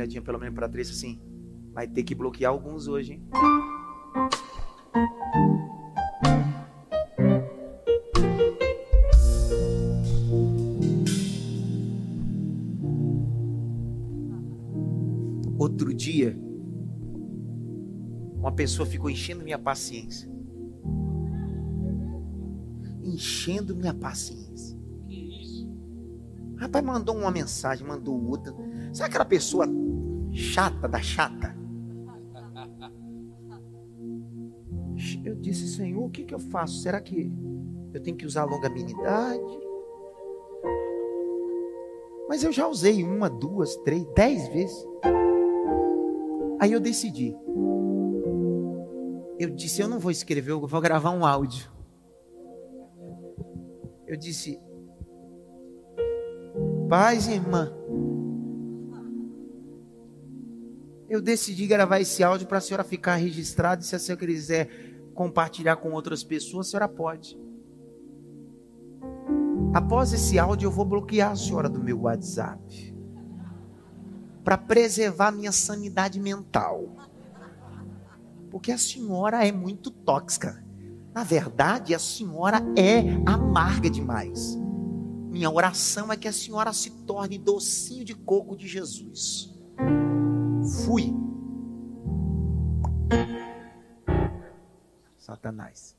Olhadinha pelo menos para Tracy assim. Vai ter que bloquear alguns hoje, hein? Outro dia, uma pessoa ficou enchendo minha paciência. Enchendo minha paciência. Rapaz, mandou uma mensagem, mandou outra. Sabe aquela pessoa chata da chata? Eu disse, Senhor, o que, que eu faço? Será que eu tenho que usar longanimidade? Mas eu já usei uma, duas, três, dez vezes. Aí eu decidi. Eu disse, eu não vou escrever, eu vou gravar um áudio. Eu disse, paz, irmã. Eu decidi gravar esse áudio para a senhora ficar registrado. E se a senhora quiser compartilhar com outras pessoas, a senhora pode. Após esse áudio, eu vou bloquear a senhora do meu WhatsApp para preservar minha sanidade mental. Porque a senhora é muito tóxica. Na verdade, a senhora é amarga demais. Minha oração é que a senhora se torne docinho de coco de Jesus. Fui. Satanás.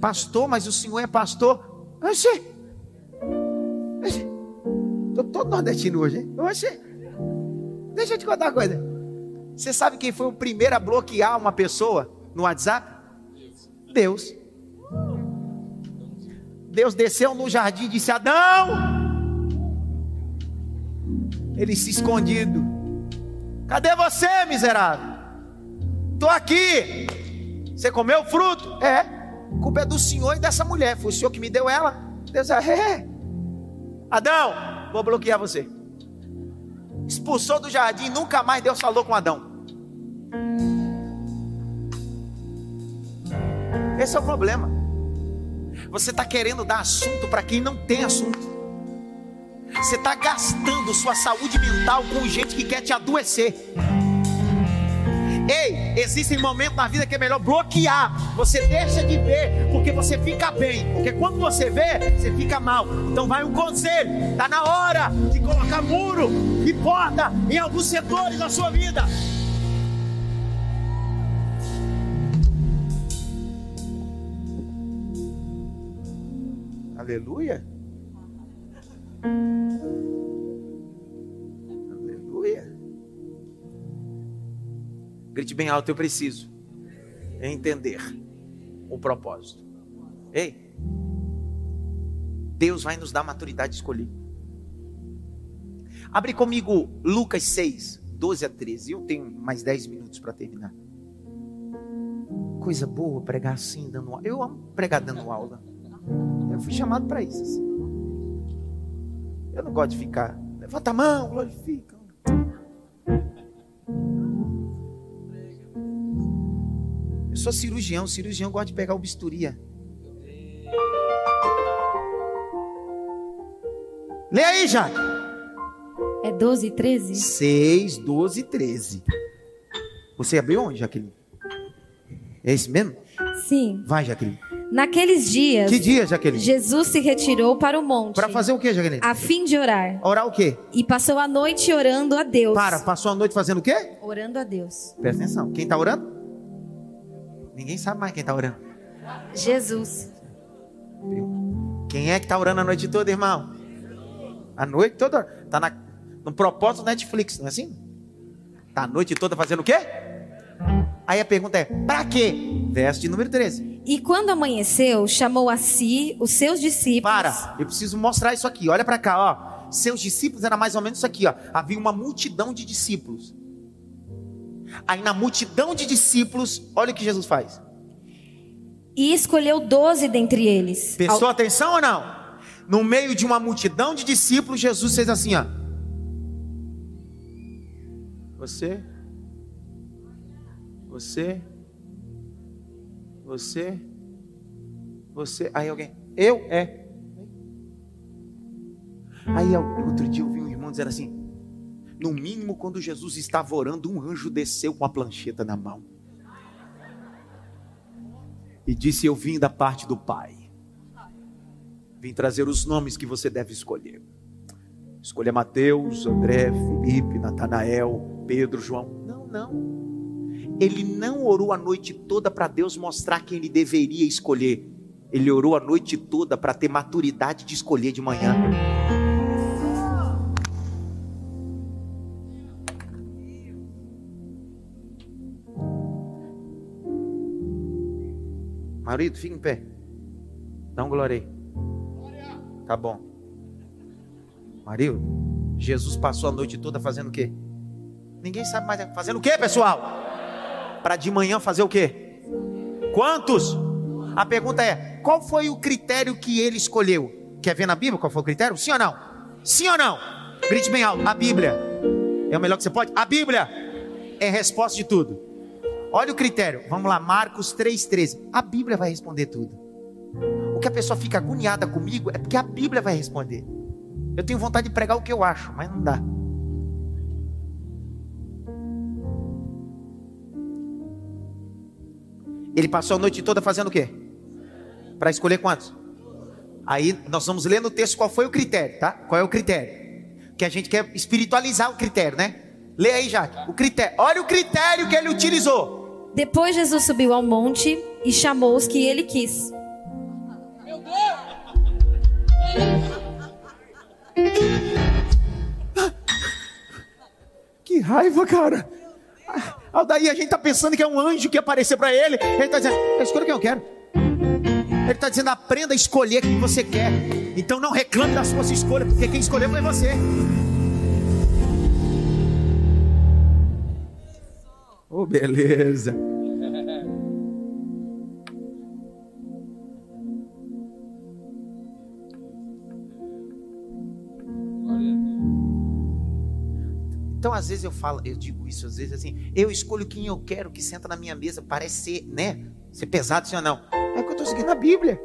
Pastor, mas o senhor é pastor? Oxê. Estou todo nordestino hoje, hein? Oxê. Deixa eu te contar uma coisa. Você sabe quem foi o primeiro a bloquear uma pessoa no WhatsApp? Deus. Deus desceu no jardim e disse: Adão! Ele se escondido. Cadê você, miserável? Estou aqui. Você comeu o fruto? É. A culpa é do senhor e dessa mulher. Foi o senhor que me deu ela. Deus é. Adão, vou bloquear você. Expulsou do jardim, nunca mais Deus falou com Adão. Esse é o problema. Você está querendo dar assunto para quem não tem assunto. Você está gastando sua saúde mental com gente que quer te adoecer. Ei, existem momentos na vida que é melhor bloquear. Você deixa de ver, porque você fica bem. Porque quando você vê, você fica mal. Então vai um conselho. Está na hora de colocar muro e porta em alguns setores da sua vida. Aleluia. Aleluia. Grite bem alto, eu preciso entender o propósito. Ei, Deus vai nos dar maturidade de escolher. Abre comigo Lucas 6, 12 a 13. Eu tenho mais 10 minutos para terminar. Coisa boa pregar assim, dando aula. Eu amo pregar dando aula. Eu fui chamado para isso. Assim. Eu não gosto de ficar. Levanta a mão, glorifica. Eu sou cirurgião, cirurgião gosta de pegar o bisturia. Lê aí, Jaque. É 12 e 13? 6, 12 e 13. Você abriu onde, Jaqueline? É esse mesmo? Sim. Vai, Jaqueline. Naqueles dias, Que dia, Jaqueline? Jesus se retirou para o monte Para fazer o que, Jaqueline? a fim de orar Orar o quê? e passou a noite orando a Deus. Para, passou a noite fazendo o quê? Orando a Deus. Presta atenção. Quem está orando? Ninguém sabe mais quem está orando. Jesus. Quem é que está orando a noite toda, irmão? A noite toda. Está na, no propósito Netflix, não é assim? Está a noite toda fazendo o quê? Aí a pergunta é: para quê? Verso de número 13. E quando amanheceu, chamou a si os seus discípulos. Para, eu preciso mostrar isso aqui. Olha para cá, ó. Seus discípulos era mais ou menos isso aqui, ó. Havia uma multidão de discípulos. Aí na multidão de discípulos, olha o que Jesus faz. E escolheu doze dentre eles. Prestou atenção ou não? No meio de uma multidão de discípulos, Jesus fez assim, ó. Você, você, você, você. Aí alguém, eu é. Aí outro dia eu vi um irmão dizer assim: no mínimo, quando Jesus estava orando, um anjo desceu com a plancheta na mão e disse: Eu vim da parte do Pai. Vim trazer os nomes que você deve escolher. Escolha Mateus, André, Felipe, Natanael, Pedro, João. Não, não. Ele não orou a noite toda para Deus mostrar quem ele deveria escolher. Ele orou a noite toda para ter maturidade de escolher de manhã. Marido, fica em pé. Dá um glória aí. Tá bom. Marido, Jesus passou a noite toda fazendo o quê? Ninguém sabe mais. Fazendo o quê, pessoal? Para de manhã fazer o quê? Quantos? A pergunta é: qual foi o critério que ele escolheu? Quer ver na Bíblia qual foi o critério? Sim ou não? Sim ou não? Grite bem alto. A Bíblia. É o melhor que você pode? A Bíblia é resposta de tudo. Olha o critério. Vamos lá, Marcos 3,13. A Bíblia vai responder tudo. O que a pessoa fica agoniada comigo é porque a Bíblia vai responder. Eu tenho vontade de pregar o que eu acho, mas não dá. Ele passou a noite toda fazendo o quê? Para escolher quantos? Aí nós vamos ler no texto qual foi o critério, tá? Qual é o critério? Que a gente quer espiritualizar o critério, né? Lê aí, Jaque. O critério. Olha o critério que ele utilizou. Depois Jesus subiu ao monte e chamou os que ele quis. Que raiva, cara. *laughs* Daí a gente tá pensando que é um anjo que ia aparecer para ele. Ele tá dizendo, eu escolho quem eu quero. Ele está dizendo, aprenda a escolher quem você quer. Então não reclame da sua escolha, porque quem escolheu foi você. Oh, beleza. Então, às vezes eu falo, eu digo isso, às vezes assim, eu escolho quem eu quero que senta na minha mesa, parece ser, né? Ser pesado, sim ou não? É que eu estou seguindo a Bíblia.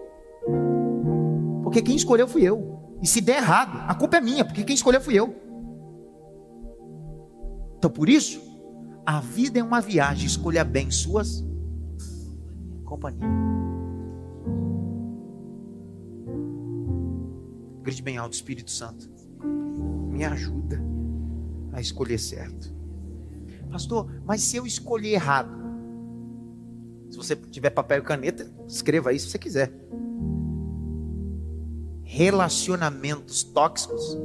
Porque quem escolheu fui eu. E se der errado, a culpa é minha, porque quem escolheu fui eu. Então, por isso, a vida é uma viagem, escolha bem suas companhias. Grite bem alto, Espírito Santo. Me ajuda a escolher certo. Pastor, mas se eu escolher errado? Se você tiver papel e caneta, escreva aí se você quiser. Relacionamentos tóxicos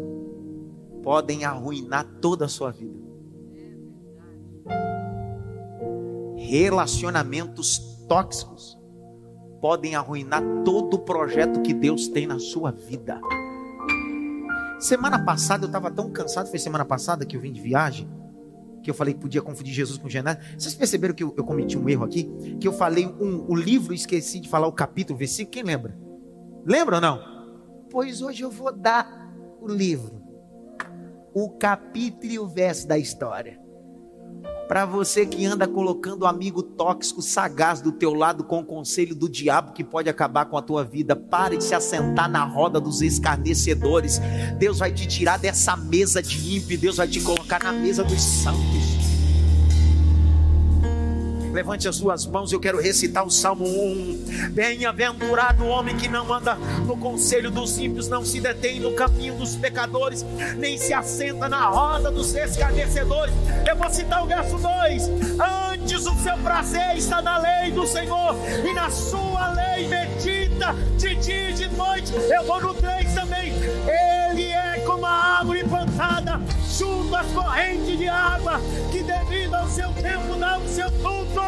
podem arruinar toda a sua vida. Relacionamentos tóxicos podem arruinar todo o projeto que Deus tem na sua vida. Semana passada eu estava tão cansado, foi semana passada que eu vim de viagem, que eu falei que podia confundir Jesus com Genésio. Vocês perceberam que eu, eu, cometi um erro aqui? Que eu falei um, o livro e esqueci de falar o capítulo, o versículo. Quem lembra? Lembra ou não? Pois hoje eu vou dar o livro, o capítulo e o verso da história. Para você que anda colocando amigo tóxico, sagaz do teu lado com o conselho do diabo que pode acabar com a tua vida, pare de se assentar na roda dos escarnecedores. Deus vai te tirar dessa mesa de ímpio, Deus vai te colocar na mesa dos santos. Levante as suas mãos, eu quero recitar o Salmo 1. Bem-aventurado o homem que não anda no conselho dos ímpios, não se detém no caminho dos pecadores, nem se assenta na roda dos escarnecedores. Eu vou citar o verso 2: Antes o seu prazer está na lei do Senhor, e na sua lei medita de dia e de noite. Eu vou no 3 também. Junto às correntes de água, que devido ao seu tempo dá o seu fruto.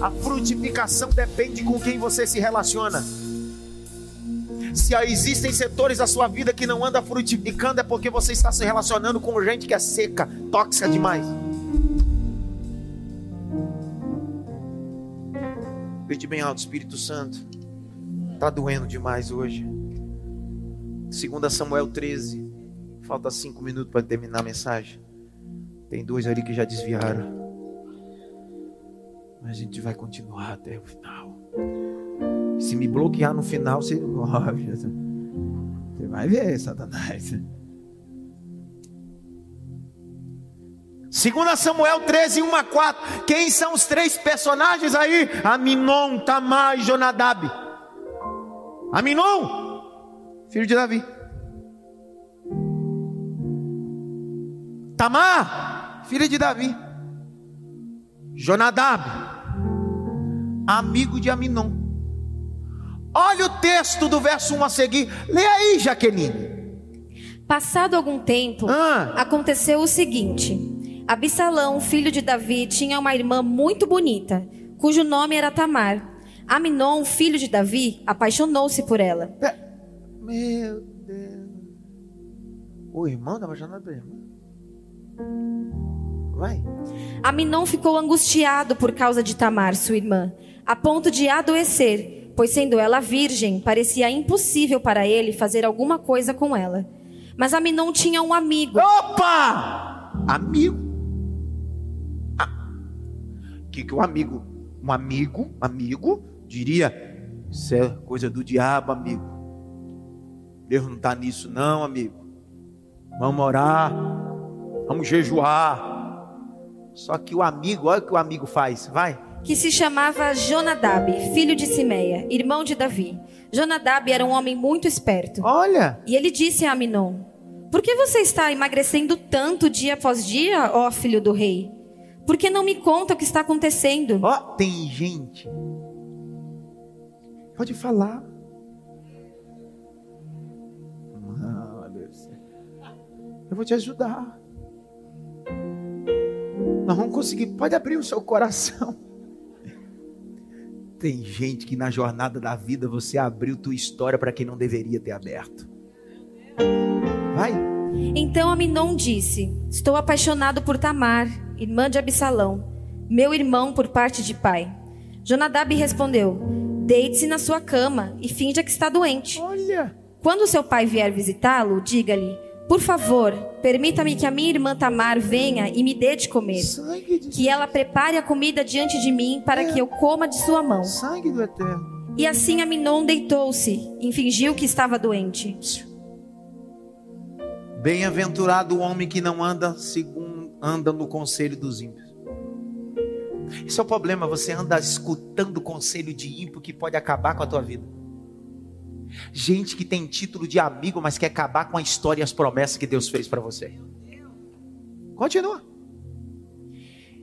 A frutificação depende com quem você se relaciona. Se existem setores da sua vida que não anda frutificando, é porque você está se relacionando com gente que é seca, tóxica demais. Pede bem alto, Espírito Santo. Está doendo demais hoje. 2 Samuel 13. Falta cinco minutos para terminar a mensagem. Tem dois ali que já desviaram. Mas a gente vai continuar até o final. Se me bloquear no final, você, você vai ver, Satanás. 2 Samuel 13, 1 a 4. Quem são os três personagens aí? Aminon, Tamar e Jonadab. Aminon, filho de Davi. Tamar, filha de Davi. Jonadab, amigo de Aminon. Olha o texto do verso 1 a seguir. Lê aí, Jaqueline. Passado algum tempo, Ah. aconteceu o seguinte: Absalão, filho de Davi, tinha uma irmã muito bonita, cujo nome era Tamar. Aminon, filho de Davi, apaixonou-se por ela. Meu Deus. O irmão estava chamando a irmã. Vai. Aminon ficou angustiado por causa de Tamar, sua irmã, a ponto de adoecer, pois sendo ela virgem, parecia impossível para ele fazer alguma coisa com ela. Mas Aminon tinha um amigo. Opa! Amigo. Ah. Que que o amigo, um amigo, amigo, diria, isso é coisa do diabo, amigo. Deus não está nisso não, amigo. Vamos orar, vamos jejuar. Só que o amigo, olha o que o amigo faz, vai. que se chamava Jonadab, filho de Simeia, irmão de Davi. Jonadab era um homem muito esperto. Olha, E ele disse a Aminon: Por que você está emagrecendo tanto dia após dia, ó filho do rei? Por que não me conta o que está acontecendo? ó, tem gente. Pode falar. Eu vou te ajudar. Nós vamos conseguir. Pode abrir o seu coração. Tem gente que na jornada da vida você abriu tua história para quem não deveria ter aberto. Vai. Então Aminon disse: Estou apaixonado por Tamar, irmã de Absalão, meu irmão por parte de pai. Jonadab respondeu: Deite-se na sua cama e finja que está doente. Olha. Quando seu pai vier visitá-lo, diga-lhe: Por favor, permita-me que a minha irmã Tamar venha e me dê de comer. Que ela prepare a comida diante de mim para que eu coma de sua mão. sangue do eterno. E assim Aminon deitou-se e fingiu que estava doente. Bem-aventurado o homem que não anda segundo anda no conselho dos ímpios. Esse é o problema, você anda escutando o conselho de ímpio que pode acabar com a tua vida. Gente que tem título de amigo, mas quer acabar com a história e as promessas que Deus fez para você. Continua.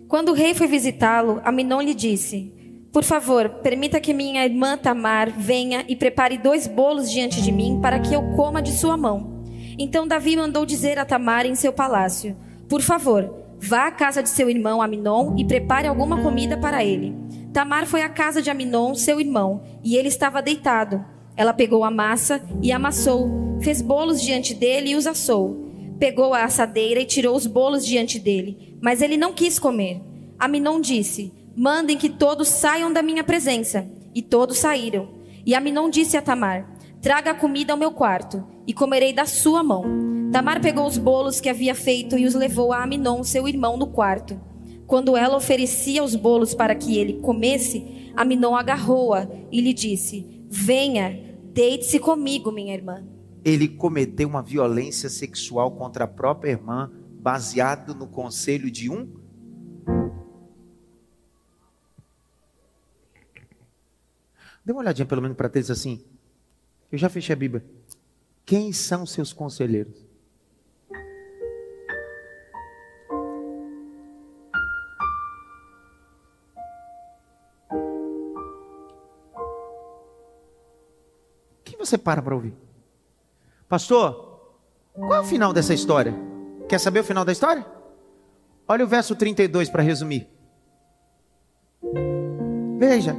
Quando o rei foi visitá-lo, Aminon lhe disse: Por favor, permita que minha irmã Tamar venha e prepare dois bolos diante de mim para que eu coma de sua mão. Então Davi mandou dizer a Tamar em seu palácio: Por favor, vá à casa de seu irmão Aminon e prepare alguma comida para ele. Tamar foi à casa de Aminon, seu irmão, e ele estava deitado. Ela pegou a massa e amassou, fez bolos diante dele e os assou. Pegou a assadeira e tirou os bolos diante dele, mas ele não quis comer. Aminon disse: Mandem que todos saiam da minha presença. E todos saíram. E Aminon disse a Tamar: Traga a comida ao meu quarto, e comerei da sua mão. Tamar pegou os bolos que havia feito e os levou a Aminon, seu irmão, no quarto. Quando ela oferecia os bolos para que ele comesse, Aminon agarrou-a e lhe disse: Venha, deite-se comigo, minha irmã. Ele cometeu uma violência sexual contra a própria irmã baseado no conselho de um Dê uma olhadinha pelo menos para três assim. Eu já fechei a Bíblia. Quem são seus conselheiros? Você para para ouvir? Pastor, qual é o final dessa história? Quer saber o final da história? Olha o verso 32 para resumir. Veja.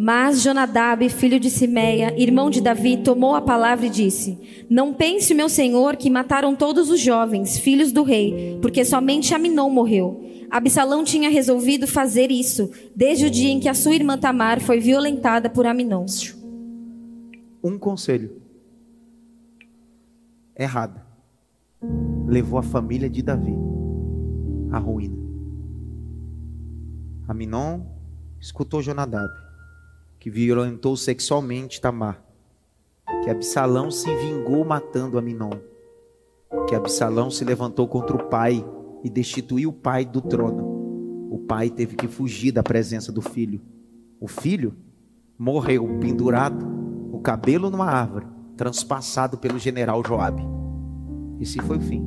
Mas Jonadab, filho de Simeia, irmão de Davi, tomou a palavra e disse: Não pense, meu senhor, que mataram todos os jovens, filhos do rei, porque somente Aminon morreu. Absalão tinha resolvido fazer isso desde o dia em que a sua irmã Tamar foi violentada por Aminon. Um conselho errado levou a família de Davi à ruína. Aminon escutou Jonadab que violentou sexualmente Tamar, que Absalão se vingou matando Aminon, que Absalão se levantou contra o pai e destituiu o pai do trono. O pai teve que fugir da presença do filho. O filho morreu pendurado, cabelo numa árvore, transpassado pelo general Joabe. Esse foi o fim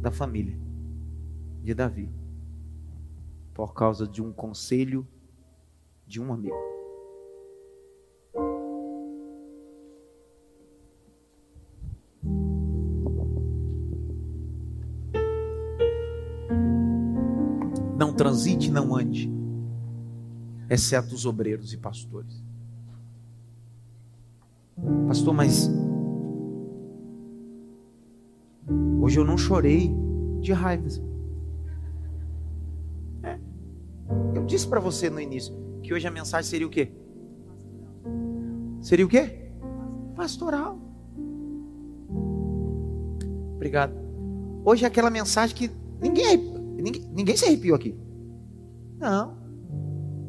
da família de Davi, por causa de um conselho de um amigo. Não transite, não ande, exceto os obreiros e pastores. Pastor, mas hoje eu não chorei de raiva. É. Eu disse para você no início que hoje a mensagem seria o quê? Seria o quê? Pastoral. Obrigado. Hoje é aquela mensagem que ninguém Ninguém, ninguém se arrepiou aqui. Não.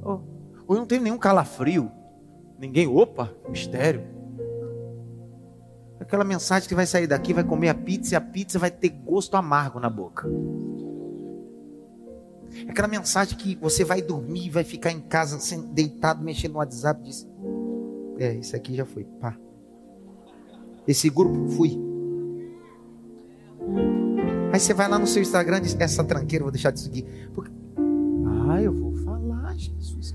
Oh, hoje não teve nenhum calafrio. Ninguém, opa, mistério. Aquela mensagem que vai sair daqui, vai comer a pizza e a pizza vai ter gosto amargo na boca. Aquela mensagem que você vai dormir, vai ficar em casa deitado, mexendo no WhatsApp, diz: É, isso aqui já foi. Pá. Esse grupo, fui. Aí você vai lá no seu Instagram e diz: Essa tranqueira vou deixar de seguir. Porque... Ah, eu vou falar, Jesus.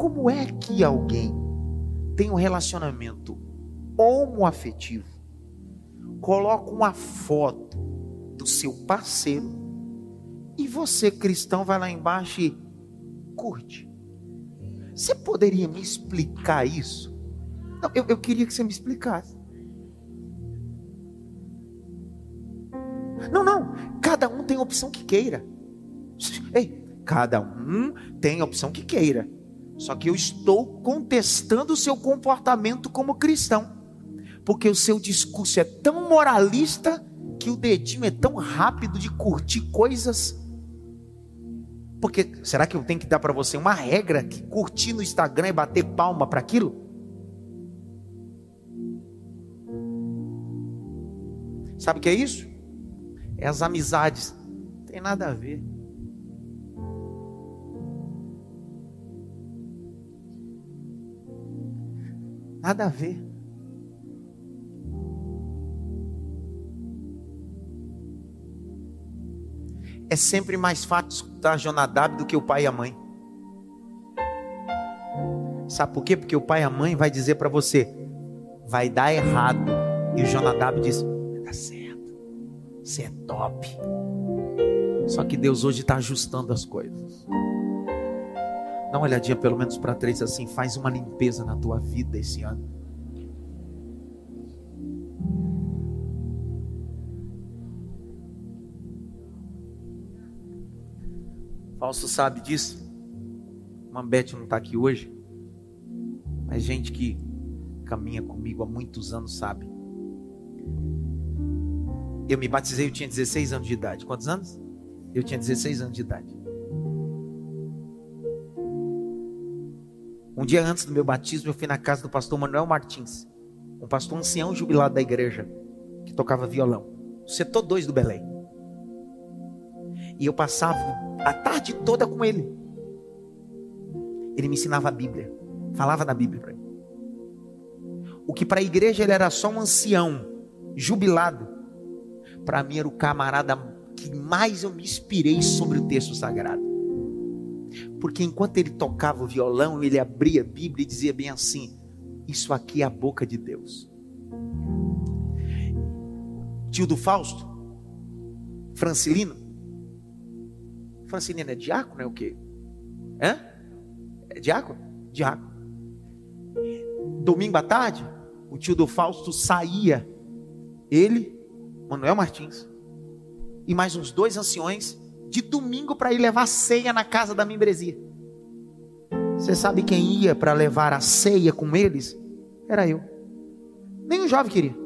Como é que alguém tem um relacionamento homoafetivo, coloca uma foto do seu parceiro e você, cristão, vai lá embaixo e curte? Você poderia me explicar isso? Não, eu, eu queria que você me explicasse. Não, não. Cada um tem a opção que queira. Ei, cada um tem a opção que queira. Só que eu estou contestando o seu comportamento como cristão. Porque o seu discurso é tão moralista que o dedinho é tão rápido de curtir coisas. Porque será que eu tenho que dar para você uma regra que curtir no Instagram é bater palma para aquilo? Sabe o que é isso? É as amizades. Não tem nada a ver. Nada a ver. É sempre mais fácil escutar Jonadab do que o pai e a mãe. Sabe por quê? Porque o pai e a mãe vai dizer para você, vai dar errado. E o Jonadab diz, dar certo. Você é top. Só que Deus hoje está ajustando as coisas. Dá uma olhadinha pelo menos para três assim, faz uma limpeza na tua vida esse ano. Falso sabe disso. Mambete não está aqui hoje. Mas gente que caminha comigo há muitos anos sabe. Eu me batizei, eu tinha 16 anos de idade. Quantos anos? Eu tinha 16 anos de idade. Um dia antes do meu batismo, eu fui na casa do pastor Manuel Martins, um pastor ancião jubilado da igreja, que tocava violão. Setor 2 do Belém. E eu passava a tarde toda com ele. Ele me ensinava a Bíblia, falava da Bíblia para mim. O que para a igreja ele era só um ancião, jubilado, para mim era o camarada que mais eu me inspirei sobre o texto sagrado. Porque enquanto ele tocava o violão, ele abria a Bíblia e dizia bem assim: Isso aqui é a boca de Deus. Tio do Fausto, Francilino. Francilino é diácono, é o quê? Hã? É diácono? Diácono. Domingo à tarde, o tio do Fausto saía, ele, Manuel Martins, e mais uns dois anciões, de domingo para ir levar ceia na casa da membresia. Você sabe quem ia para levar a ceia com eles? Era eu. Nem um jovem queria.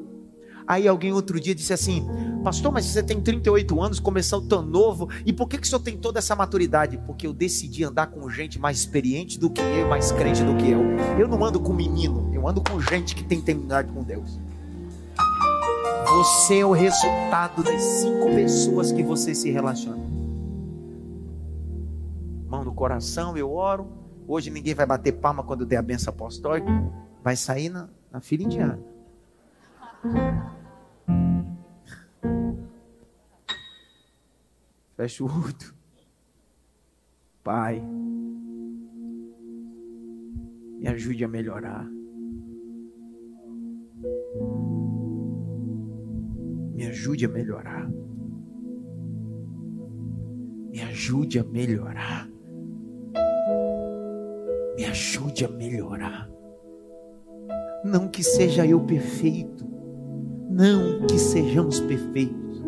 Aí alguém outro dia disse assim: Pastor, mas você tem 38 anos, começou tão novo, e por que, que o senhor tem toda essa maturidade? Porque eu decidi andar com gente mais experiente do que eu, mais crente do que eu. Eu não ando com menino, eu ando com gente que tem intimidade com Deus. Você é o resultado das cinco pessoas que você se relaciona. Mão no coração, eu oro. Hoje ninguém vai bater palma quando eu der a benção apostólica. Vai sair na, na fila indiana. Fecha o olho. Pai, me ajude a melhorar. Me ajude a melhorar. Me ajude a melhorar. Me ajude a melhorar. Não que seja eu perfeito. Não que sejamos perfeitos.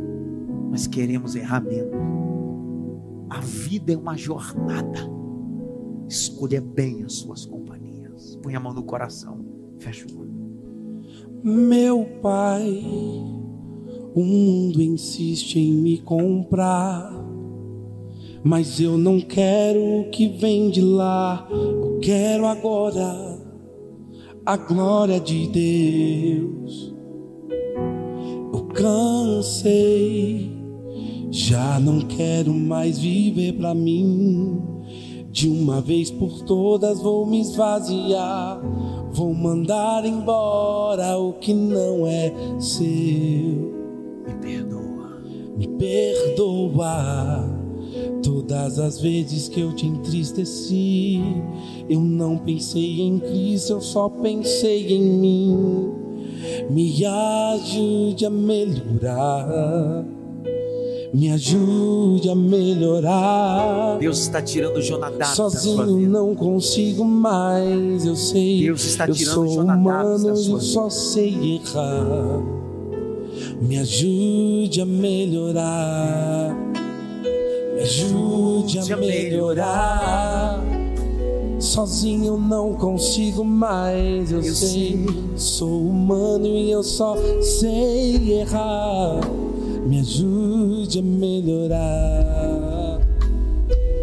Mas queremos errar menos. A vida é uma jornada. Escolha bem as suas companhias. Põe a mão no coração. Fecha o olho. Meu pai o mundo insiste em me comprar, mas eu não quero o que vem de lá. Eu quero agora a glória de Deus. Eu cansei, já não quero mais viver para mim. De uma vez por todas vou me esvaziar, vou mandar embora o que não é seu me perdoa. Todas as vezes que eu te entristeci, eu não pensei em Cristo, eu só pensei em mim. Me ajude a melhorar. Me ajude a melhorar. Deus está tirando Jonadab Sozinho não consigo mais, eu sei. Deus está tirando eu sou Jonadab humano, eu só sei errar. Me ajude a melhorar. Me ajude a melhorar. Sozinho eu não consigo mais, eu, Eu sei. sei. Sou humano e eu só sei errar. Me ajude a melhorar.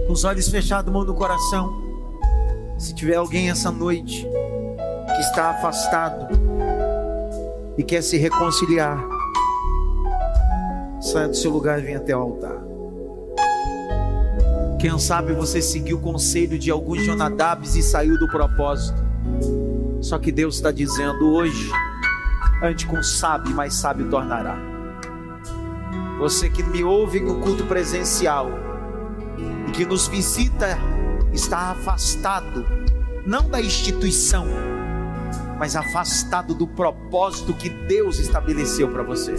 Com os olhos fechados, mão no coração. Se tiver alguém essa noite que está afastado e quer se reconciliar, saia do seu lugar e venha até o altar. Quem sabe você seguiu o conselho de alguns Jonadabs e saiu do propósito. Só que Deus está dizendo hoje: ande com sábio, mas sábio tornará. Você que me ouve no culto presencial e que nos visita, está afastado, não da instituição, mas afastado do propósito que Deus estabeleceu para você.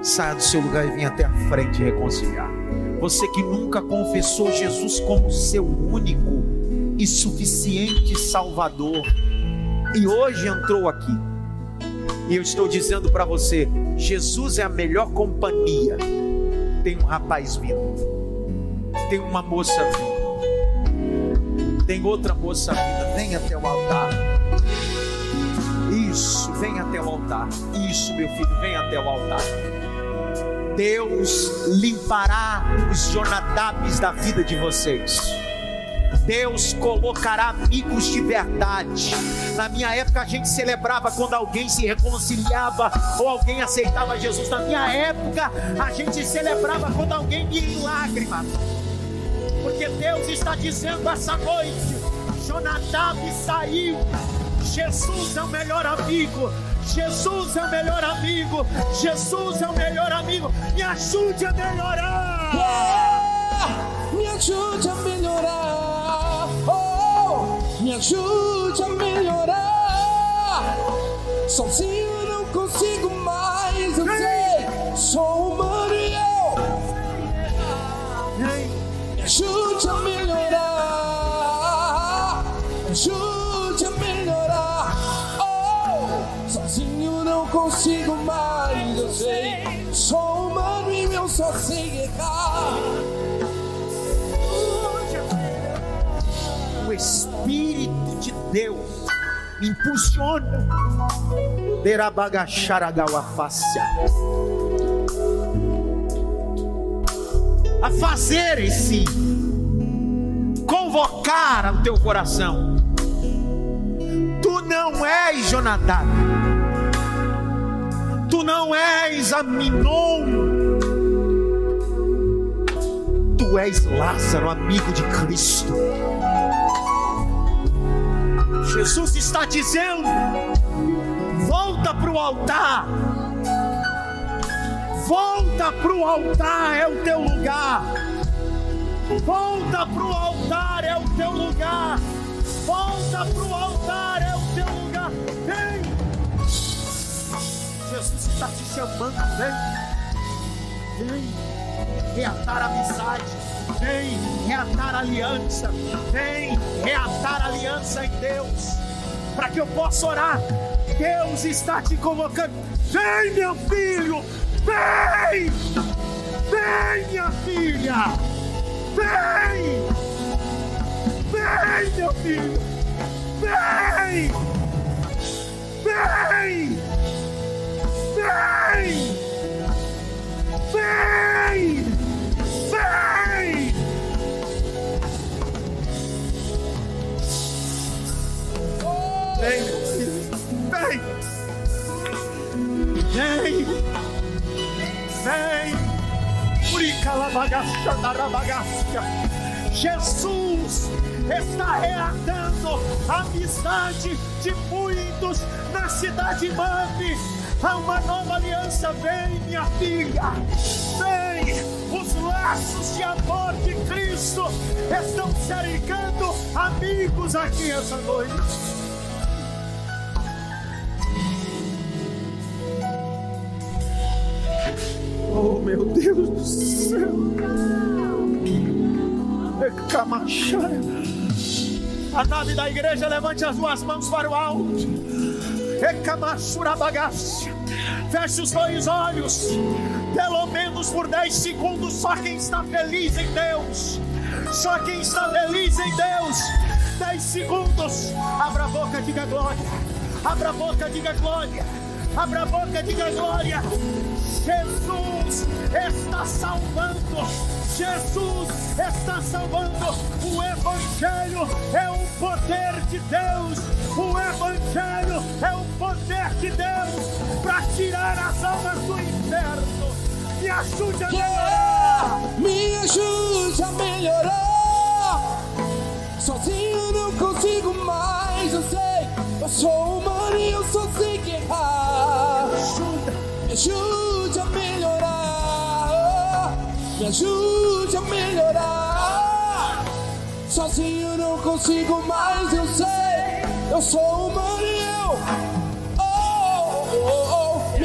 Saia do seu lugar e venha até a frente reconciliar. Você que nunca confessou Jesus como seu único e suficiente Salvador, e hoje entrou aqui, e eu estou dizendo para você: Jesus é a melhor companhia. Tem um rapaz vindo, tem uma moça vindo, tem outra moça vindo. Vem até o altar. Isso, vem até o altar. Isso, meu filho, vem até o altar. Deus limpará os Jonadabes da vida de vocês. Deus colocará amigos de verdade. Na minha época a gente celebrava quando alguém se reconciliava ou alguém aceitava Jesus. Na minha época a gente celebrava quando alguém ia em lágrimas. Porque Deus está dizendo essa noite: Jonadab saiu. Jesus é o melhor amigo. Jesus é o melhor amigo. Jesus é o melhor amigo. Me ajude a melhorar. Yeah! Me ajude a melhorar. Oh, me ajude a melhorar. Sozinho não consigo mais. Eu sei, sou humano e eu. Me ajude a melhorar. Consigo mais. Eu sei, sou humano e eu só sei errar. O Espírito de Deus me impulsiona. Derabagacharagauafácia. A fazer esse convocar ao teu coração. Tu não és Jonadab. Tu não és Aminon. Tu és Lázaro, amigo de Cristo. Jesus está dizendo: volta para o altar. Volta para o altar, é o teu lugar. Volta para o altar, é o teu lugar. Volta para o altar, é está te chamando, vem. Vem reatar amizade. Vem reatar aliança. Vem reatar aliança em Deus. Para que eu possa orar. Deus está te convocando. Vem, meu filho. Vem. Vem, minha filha. Vem. Vem, meu filho. Vem. Vem. Vem. Vem. Vem. Vem. Vem. Vem. Vem. Uricalabagacha, darabagacha. Jesus está reatando a amizade de muitos na cidade mãe. Uma nova aliança, vem minha filha, vem, os laços de amor de Cristo estão cercando amigos aqui essa noite. Oh meu Deus do céu, Ecamachara. A nave da igreja, levante as duas mãos para o alto. Feche os dois olhos. Pelo menos por 10 segundos. Só quem está feliz em Deus. Só quem está feliz em Deus. 10 segundos. Abra a boca, diga glória. Abra a boca, diga glória. Abra a boca, diga glória. Jesus está salvando. Jesus está salvando. O Evangelho é o poder de Deus. O Evangelho do inferno. Me ajude a melhorar. Me ajude a melhorar. Sozinho não consigo mais, eu sei. Eu sou humano e eu só sei que errar. Me ajude a melhorar. Me ajude a melhorar. Sozinho não consigo mais, eu sei. Eu sou humano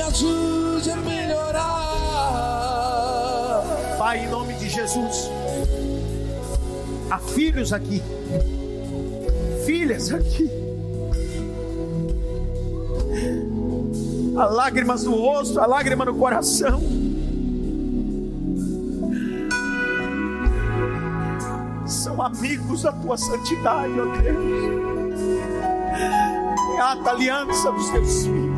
ajude a melhorar. Pai, em nome de Jesus. Há filhos aqui. Filhas aqui. Há lágrimas no rosto, há lágrima no coração. São amigos da tua santidade, ó Deus. Reata a aliança dos teus filhos.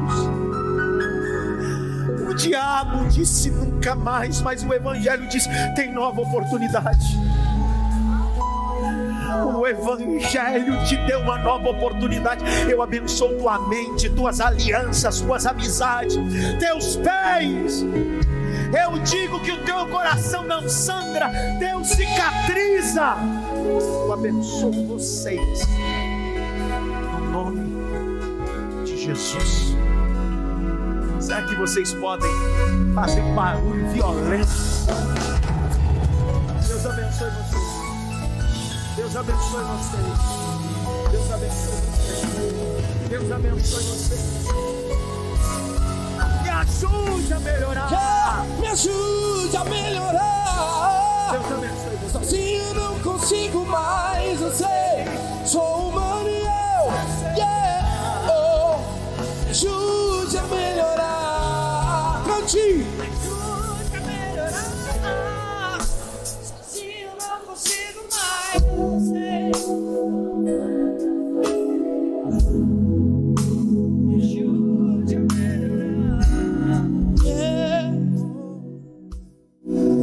Diabo disse nunca mais, mas o Evangelho diz: tem nova oportunidade. O Evangelho te deu uma nova oportunidade. Eu abençoo tua mente, tuas alianças, tuas amizades, teus pés. Eu digo que o teu coração não sangra, Deus cicatriza. Eu abençoo vocês. No nome de Jesus. Será é que vocês podem fazer um barulho violento? Deus abençoe vocês. Deus abençoe vocês. Deus abençoe vocês. Deus abençoe vocês. Me ajude a melhorar. Me ajude a melhorar. Deus abençoe vocês. Sozinho não consigo mais, eu sei. Sou humano e eu. Yeah. Oh, ajude ajude a melhorar. Cante!